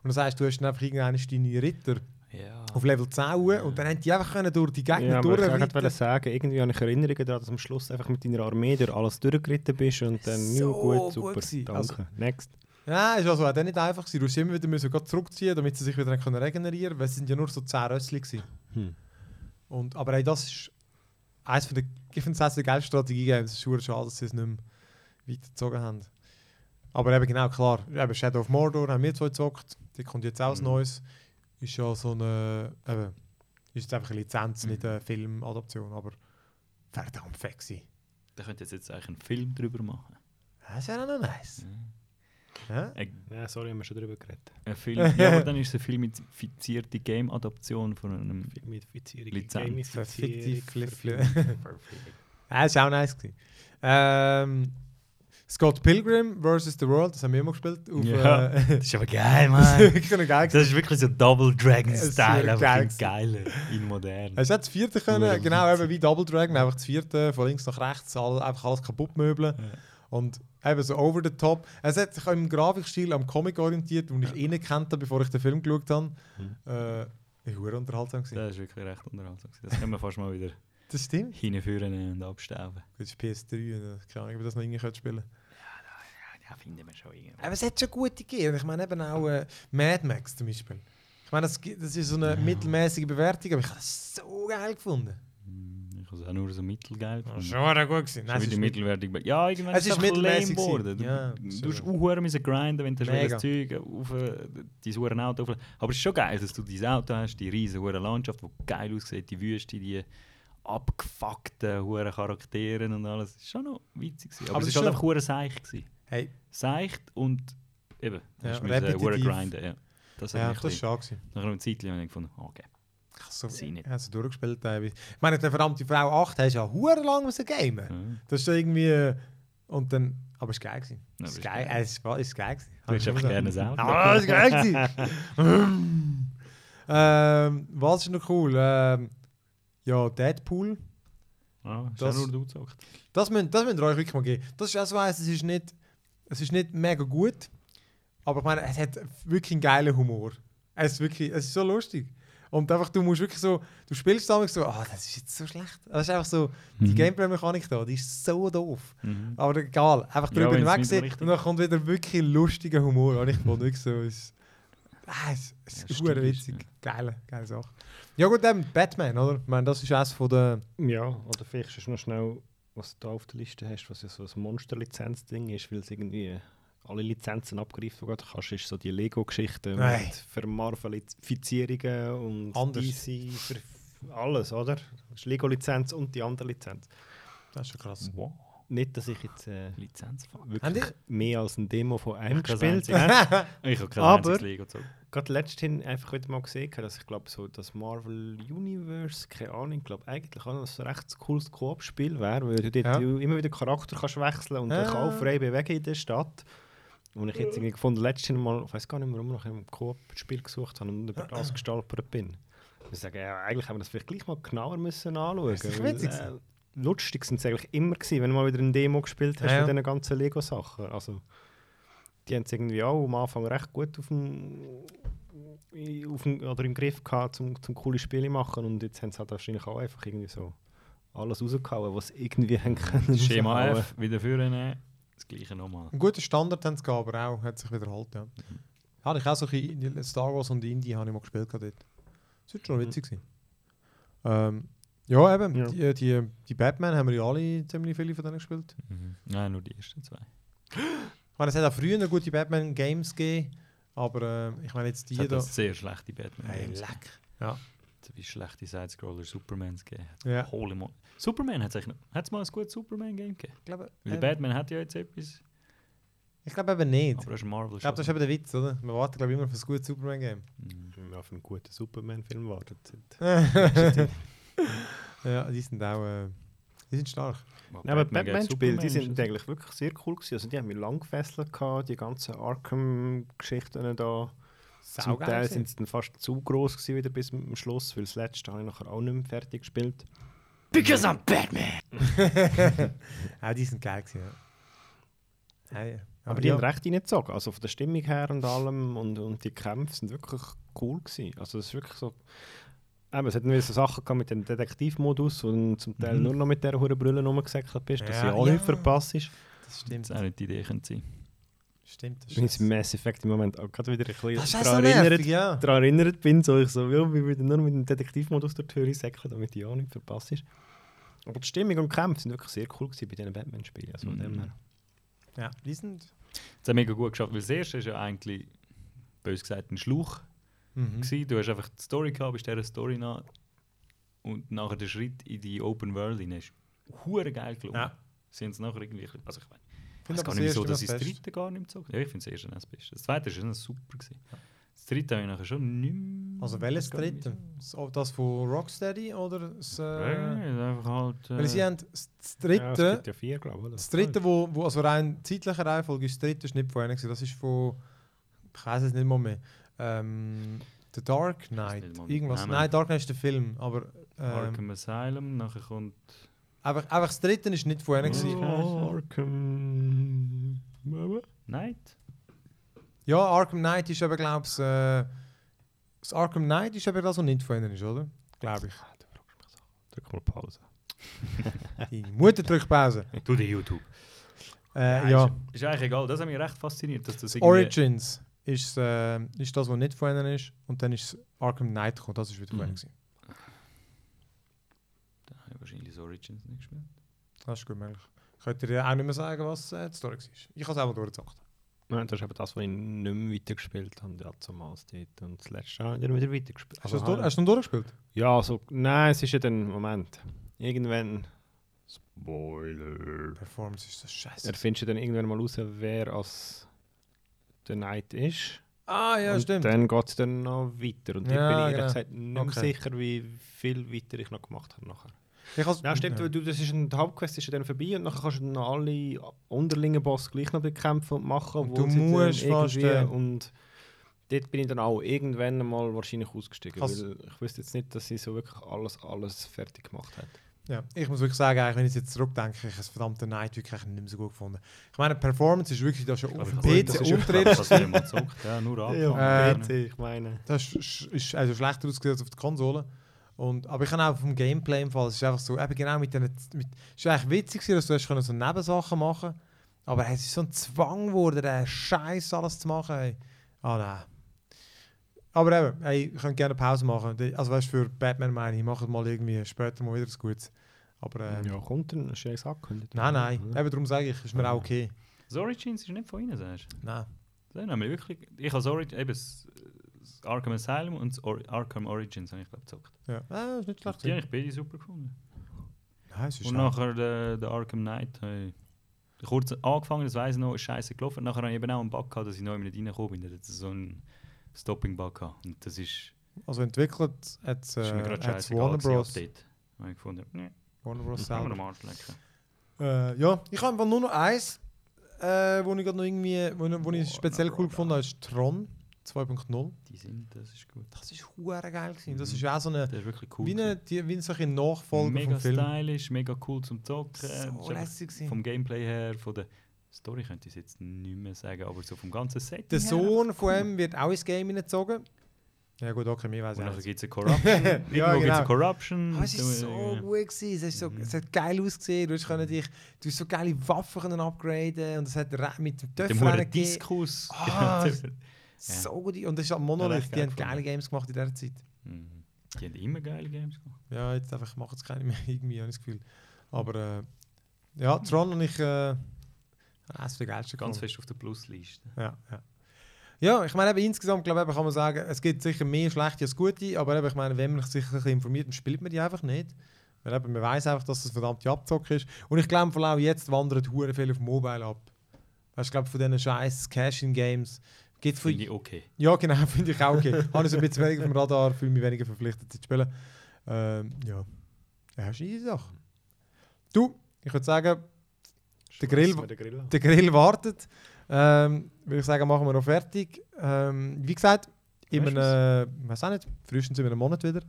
Und das heisst, du hast dann einfach irgendwann deine Ritter Ja. auf Level 10 hoch und dann haben die einfach können durch die Gegner Ja, aber ich wollte sagen, irgendwie habe ich Erinnerungen daran, dass du am Schluss einfach mit deiner Armee durch alles durchgeritten bist und dann So ja, gut, gut super, gewesen. danke. Also- Next. Ja, ist also auch nicht einfach gewesen. Du musst immer wieder müssen grad zurückziehen, damit sie sich wieder können regenerieren können, weil es sind ja nur so 10 Rössli gewesen. Hm. Und, aber ey, das ist eines von der, ich finde es eines der geilsten Strategie-Games. Es ist schade, dass sie es nicht mehr weitergezogen haben. Aber eben genau, klar, eben Shadow of Mordor haben wir zwei gezockt, die kommt jetzt auch Mhm. Neues. Ist ja so eine, eben, ist jetzt einfach eine Lizenz, Mhm. nicht eine Filmadaption, aber verdammt fett gewesen. Da könnt ihr jetzt, jetzt eigentlich einen Film drüber machen. Das ist ja auch noch nice. Ja? Ein, Ja, sorry, haben wir schon drüber geredet. ein Film, ja, aber [LAUGHS] dann ist es eine filmifizierte Game-Adaption von einem. Filmifizierung, Lizenz. Fliffle. Ja, das war auch nice. Gewesen. Ähm, Scott Pilgrim vs. The World, das haben wir immer gespielt. Auf, Ja. äh, [LAUGHS] Das ist aber geil, [LAUGHS] das ist Mann. wirklich geil. Das ist wirklich so Double Dragon-Style, aber geil geiler, in modern. Hast du das vierte können? Hure Genau, eben wie Double Dragon, einfach das vierte von links nach rechts, all, einfach alles kaputt möbeln. Ja. Und eben so over the top. Es hat sich auch im Grafikstil am Comic orientiert, den ich eh nicht kannte, bevor ich den Film geschaut habe. Mhm. Äh, war unterhaltsam. gewesen. Das ist wirklich recht unterhaltsam. Das können wir fast mal wieder Das stimmt. hinführen und abstauben. Das ist PS3, äh, keine Ahnung, ob das noch irgendwie könnte spielen Ja, finden wir schon irgendwo. Aber es hat schon gute gegeben. Ich meine eben auch äh, Mad Max zum Beispiel. Ich meine, das, das ist so eine mittelmäßige Bewertung, aber ich habe das so geil gefunden. Ich habe es auch nur so mittelgeil gefunden. schon mal gut gewesen. Schon wieder mittelwertig. be- Ja, irgendwann Es ist ist es mittelmäßig geworden. Du. Ja, du musst auch müssen grinden, wenn du das Zeug auf äh, dein hure Auto auf. Aber es ist schon geil, dass du dein Auto hast, die riesige hure Landschaft, die geil aussieht, die Wüste, die abgefuckten hure Charaktere und alles. Das ist schon noch witzig. gewesen. Aber, Aber es es ist ist halt schon- einfach hure seich gewesen. Hey, Seicht und eben, Ja, ja, müssen hure repetitiv. grinden. Ja. Das ja, das bisschen- schade. nach einem Zeitchen habe ich gefunden, ah, okay. So, Sie nicht. ich habe so durchgespielt. teilweise. Ich meine, der verdammte Frau 8 hast ja hure lang müssen gamen. Ja. Das ist irgendwie... äh, Und dann... Aber es war geil. Gewesen. Ja, es geil. geil. äh, Es war es geil. gewesen. Du hättest einfach gerne Auto. Ah, das ist geil. [LAUGHS] ähm, was ist noch cool? Ähm, ja, Deadpool. Ah, Das- nur du gezockt. Das müsst, das müsst ihr euch wirklich mal geben. Das ist auch so eins, es ist nicht, es ist nicht mega gut, aber ich meine, es hat wirklich einen geilen Humor. Es ist wirklich, es ist so lustig. Und einfach, du musst wirklich so, du spielst damit so, ah, das ist jetzt so schlecht. Das ist einfach so, die Mhm. Gameplay-Mechanik da, die ist so doof. Mhm. Aber egal, einfach Ja, drüber nicht hinwegsehen und dann kommt wieder wirklich lustiger Humor. Und ich fand wirklich so, es, ah, es, es Ja, ist ist, witzig. ja. Geile, geile Sache. Ja gut, dann Batman, oder? Ich meine, das ist eines von der... Ja, oder vielleicht ist noch schnell, was du da auf der Liste hast, was ja so ein Monster-Lizenz-Ding ist, weil es irgendwie alle Lizenzen abgreifen geht. kannst, ist so die Lego-Geschichte mit Vermarvelifizierungen und Anders. DC, für alles, oder? Das ist Lego-Lizenz und die andere Lizenz. Das ist schon krass. Wow. Nicht, dass ich jetzt äh, Lizenz. wirklich mehr als ein Demo von einem gespielt habe. [LAUGHS] Ich habe kein Aber- gezogen. Gerade letzthin einfach wieder mal gesehen, dass ich glaube, so das Marvel Universe, keine Ahnung, ich glaube eigentlich auch noch ein recht cooles Koop-Spiel wäre, weil du dort Ja. immer wieder Charakter kannst wechseln und Ja. dich auch frei bewegen in der Stadt. Und ich jetzt irgendwie gefunden, letztens mal, ich weiß gar nicht mehr, warum, nach einem Koop-Spiel gesucht habe und über das gestolpert bin. Ich sage, ja, eigentlich haben wir das vielleicht gleich mal genauer müssen anschauen. Das ist weil, witzig äh, lustig sind sie eigentlich immer gewesen, wenn du mal wieder eine Demo gespielt hast Ja, ja. von diesen ganzen Lego-Sachen. Also, die haben es irgendwie auch am Anfang recht gut auf dem, auf dem, oder im Griff gehabt, zum, zum coole Spiele machen und jetzt haben sie halt wahrscheinlich auch einfach irgendwie so alles rausgehauen, was sie irgendwie haben können. Schema. [LAUGHS] F wieder vornehmen. Das gleiche nochmal. Einen guten Standard haben sie gehabt, aber auch hat sich wiederholt, ja. Hatte ich auch so ein Star Wars und Indie habe ich mal gespielt gehabt dort. Das wird schon Mhm. witzig sein. Ähm, ja, eben, Ja. Die, die, die Batman haben wir ja alle ziemlich viele von denen gespielt. Mhm. Nein, nur die ersten zwei. Ich meine, es hat auch früher noch gute Batman-Games gegeben, aber äh, ich meine jetzt die Es hat da... das sehr schlechte Batman. Hey, leck. Ja. Wie schlechte Sidescroller Supermans gegeben hat. ja. Holy mo Superman hat es noch. Hat es mal ein gutes Superman-Game gegeben? Ich glaube, Weil der äh, Batman hat ja jetzt etwas. ich glaube eben nicht. Aber das ist Marvel Ich glaube, das ist eben der Witz, oder? Wir warten, glaube ich, immer auf ein gutes Superman-Game. Mhm. Wenn wir auf einen guten Superman-Film warten. [LAUGHS] [LAUGHS] ja, die sind auch... Äh, die sind stark. Ja, aber Batman-Spiele, die sind eigentlich wirklich sehr cool gewesen. Also die haben mich lang gefesselt gehabt, die ganzen Arkham-Geschichten da. Zum Saugeil Teil sind sie dann fast zu groß gewesen wieder bis zum Schluss, weil das letzte habe ich nachher auch nicht mehr fertig gespielt. Because I'm Batman! [LAUGHS] [LAUGHS] Ja, die sind geil gewesen, ja. Ja, ja. Aber die ja. haben recht reingezogen, also von der Stimmung her und allem und, und die Kämpfe sind wirklich cool gewesen. Also es ist wirklich so... Eben, es hat irgendwie so Sachen gehabt mit dem Detektivmodus, wo du zum Teil Mhm. nur noch mit dieser hohen Brille rumgesäckelt bist, dass Ja, du auch ja. nichts verpasst. ist. Das stimmt. Das auch nicht die Idee könnte sein. Stimmt, das Ich bin jetzt im Mass Effect im Moment auch gerade wieder ein bisschen daran erinnert, ja. daran erinnert bin, so ich so, ja, wir würden nur mit dem Detektivmodus durch die Tür säckeln, damit ich auch nicht verpasst ist. Aber die Stimmung und die Kämpfe sind wirklich sehr cool gewesen bei diesen Batman-Spielen. Also von dem Mhm. her. Ja, die sind... Das hat mega gut geschafft, weil das erste ist ja eigentlich, bös gesagt, ein Schluch. Mhm. gewesen. Du hast einfach die Story gehabt, bist dieser Story nach und nachher der Schritt in die Open World hinein ist hure geil gelungen. Ja. Sie haben es nachher irgendwie, also ich meine, ich weiß gar nicht erste dass ich das dritte gar nicht gezogen Ja, ich finde das erste das Beste. Das zweite war super. Gewesen. Das dritte habe ich nachher schon nicht mehr... Also welches dritte? wieso. Das- von Rocksteady oder das... Äh, Ja, einfach halt... Äh, Weil sie haben das das Ja, dritte... es gibt ja vier, glaube ich. Das dritte, wo, wo also rein zeitlicher Reihenfolge ist, das dritte ist nicht von ihnen, gewesen, das ist von, ich weiß es nicht mal mehr, ähm, The Dark Knight, irgendwas, nein, Dark Knight ist der Film, aber ähm, Arkham Asylum, nachher kommt... einfach, einfach das dritte ist nicht von ihnen, Oh. Oh, Arkham... Night? ja, Arkham Knight ist aber, glaube ich, äh, das Arkham Knight ist aber das, was nicht von ihnen ist, oder? Glaube ich. Drück mal Pause. [LAUGHS] Die Mutter drückt Pause. Du die YouTube. Äh, ja, Ist, ist eigentlich egal, das hat mich recht fasziniert, dass das irgendwie... Origins ist, äh, ist das, was nicht von ihnen ist und dann ist Arkham Knight gekommen, das ist wieder von Mhm. ihnen. gewesen. Da habe ich wahrscheinlich das Origins nicht gespielt. Das ist gut möglich. Könnt ihr dir auch nicht mehr sagen, was äh, die Story war? Ich habe es auch durchgezockt. Nein, das ist eben das, was ich nicht mehr weitergespielt habe. Ja, zumals dort. Und das letzte habe ich dann wieder weitergespielt. Hast du Also, durch, hast du ihn durchgespielt? Ja, also, nein, es ist ja dann, Moment, irgendwann, Spoiler, Performance ist das scheiße. erfindest du dann irgendwann mal raus, wer als der Knight ist. Ah, ja, und stimmt. dann geht es dann noch weiter. Und Ja, ich bin ehrlich genau. gesagt nicht mehr Okay. sicher, wie viel weiter ich noch gemacht habe nachher. Ich Ja, stimmt, weil du, das ist ein, die Hauptquest ist ja dann vorbei und nachher kannst du dann noch alle unterlingen Boss gleich noch bekämpfen und machen. Und du dann musst fast, Und dort bin ich dann auch irgendwann mal wahrscheinlich ausgestiegen, weil ich wüsste jetzt nicht, dass sie so wirklich alles, alles fertig gemacht hat. Ja, ich muss wirklich sagen, eigentlich, wenn ich jetzt zurückdenke, ich habe das verdammte Night wirklich nicht mehr so gut gefunden. Ich meine, Performance ist wirklich da schon auf dem PC untritt. Das ist. Ja, nur [LAUGHS] angefangen. Ja, Ja, ich meine. Das ist, also schlechter ausgesehen als auf der Konsole. Und, aber ich kann auch vom Gameplay im Fall, es ist einfach so, eben genau mit den, mit, es ist eigentlich witzig, dass du hast können so Nebensachen machen aber es ist so ein Zwang geworden, den Scheiß alles zu machen. Ey. Ah nein. Aber eben, ey, ich könnte gerne Pause machen. Also weißt du, für Batman meine ich, ich mache es mal irgendwie später mal wieder was Gutes. Aber ähm, Ja, kommt dann, ist ja jetzt angekündigt. nein, nein, Ja. eben darum sage ich, ist mir auch okay. Das Origins ist nicht von ihnen, sagst du? Nein. Das haben wir wirklich. Ich habe Origins, eben das, das Arkham Asylum und das Or Arkham Origins habe ich glaube gezockt. Ja, ah, ist nicht schlecht. Die habe ich beide super gefunden. Nein, es ist Und auch- nachher der, der Arkham Knight habe ich kurz angefangen, das weiß ich noch, ist scheiße gelaufen. Nachher habe ich eben auch einen Bug gehabt, dass ich neu nicht reingekommen bin. Da hat es so einen Stopping-Bug gehabt. Und das ist, Also entwickelt hat es ist mir äh, gerade hat's scheiße Warner Bros. Update. Habe ich gefunden, nee, Warner Bros. selber. Äh, ja, ich habe nur noch eins, äh, wo ich gerade noch irgendwie, wo, wo ich speziell cool Bros. gefunden habe, ist Tron 2.0. Die sind, das ist gut. Das ist hure geil gewesen. Das Mhm. ist auch so eine, Das ist wirklich cool. wie eine, die, wie eine solche Nachfolge mega vom Film. stylisch, mega cool zum Zocken. So einfach lässig vom Gameplay her, von der Story könnte ich es jetzt nicht mehr sagen, aber so vom ganzen Set. Der Sohn von ihm wird auch ins Game hineingezogen. Ja gut, okay, mir weiß Und ich nachher nicht. gibt es eine [LAUGHS] Corruption. Es genau. eine Corruption. Aber es ist so äh, gut gewesen. Es, ist so, Mhm. es hat geil ausgesehen. Du hast, dich, du hast so geile Waffen können upgraden und es hat mit dem hohen gegeben. Diskus. Ah, [LAUGHS] Ja. So gut. Und das ist halt Ja, Monolith, recht die haben geile. Games gemacht in dieser Zeit. Mhm. Die haben immer geile Games gemacht. Ja, jetzt einfach machen es keine mehr, [LAUGHS] irgendwie, habe ich das Gefühl. Aber äh, ja, Tron und ich äh, eines der geilsten Ganz gefunden. fest auf der Plusliste. Ja, ja. Ja, ich meine, eben, insgesamt glaube ich, kann man sagen, es gibt sicher mehr schlechte als gute, aber eben, ich meine, wenn man sich ein bisschen informiert, dann spielt man die einfach nicht. Weil eben, man weiß einfach, dass das verdammte Abzock ist. Und ich glaube, vor allem jetzt wandert hure viel auf Mobile ab. Weißt du, ich glaube, von diesen scheiß Cash-in-Games gibt Finde ich okay. Ja, genau, [LAUGHS] finde ich auch okay. Habe ich so ein bisschen weniger dem Radar, fühle mich weniger verpflichtet zu spielen. Ähm, ja. Ja, eine Sache. Du, ich würde sagen, Der Grill- der Grill wartet. Ähm, würde ich sagen, machen wir noch fertig. Ähm, wie gesagt, in einem, weiß auch nicht, frühestens in einem Monat wieder.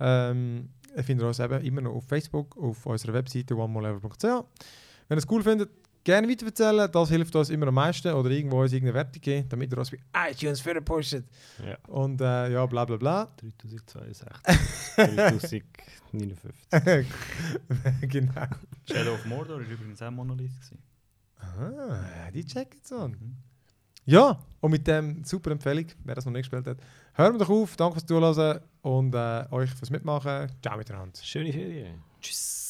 Ähm, ihr findet uns eben immer noch auf Facebook, auf unserer Webseite onemolevel.ch. Wenn ihr es cool findet, gerne weiterverzählen. Das hilft uns immer am meisten. Oder irgendwo uns irgendeine Wertung geben, damit ihr uns bei iTunes für pusht. Ja. Und äh, ja, bla bla bla. [LAUGHS] 3062. 3059. [LAUGHS] genau. Shadow of Mordor war übrigens auch Monolith. Gewesen. Ah, die checken es an. Mhm. Ja, und mit dem super Empfehlung, wer das noch nicht gespielt hat, hören wir doch auf. Danke fürs Zuhören und äh, euch fürs Mitmachen. Ciao miteinander. Schöne Ferien. Tschüss.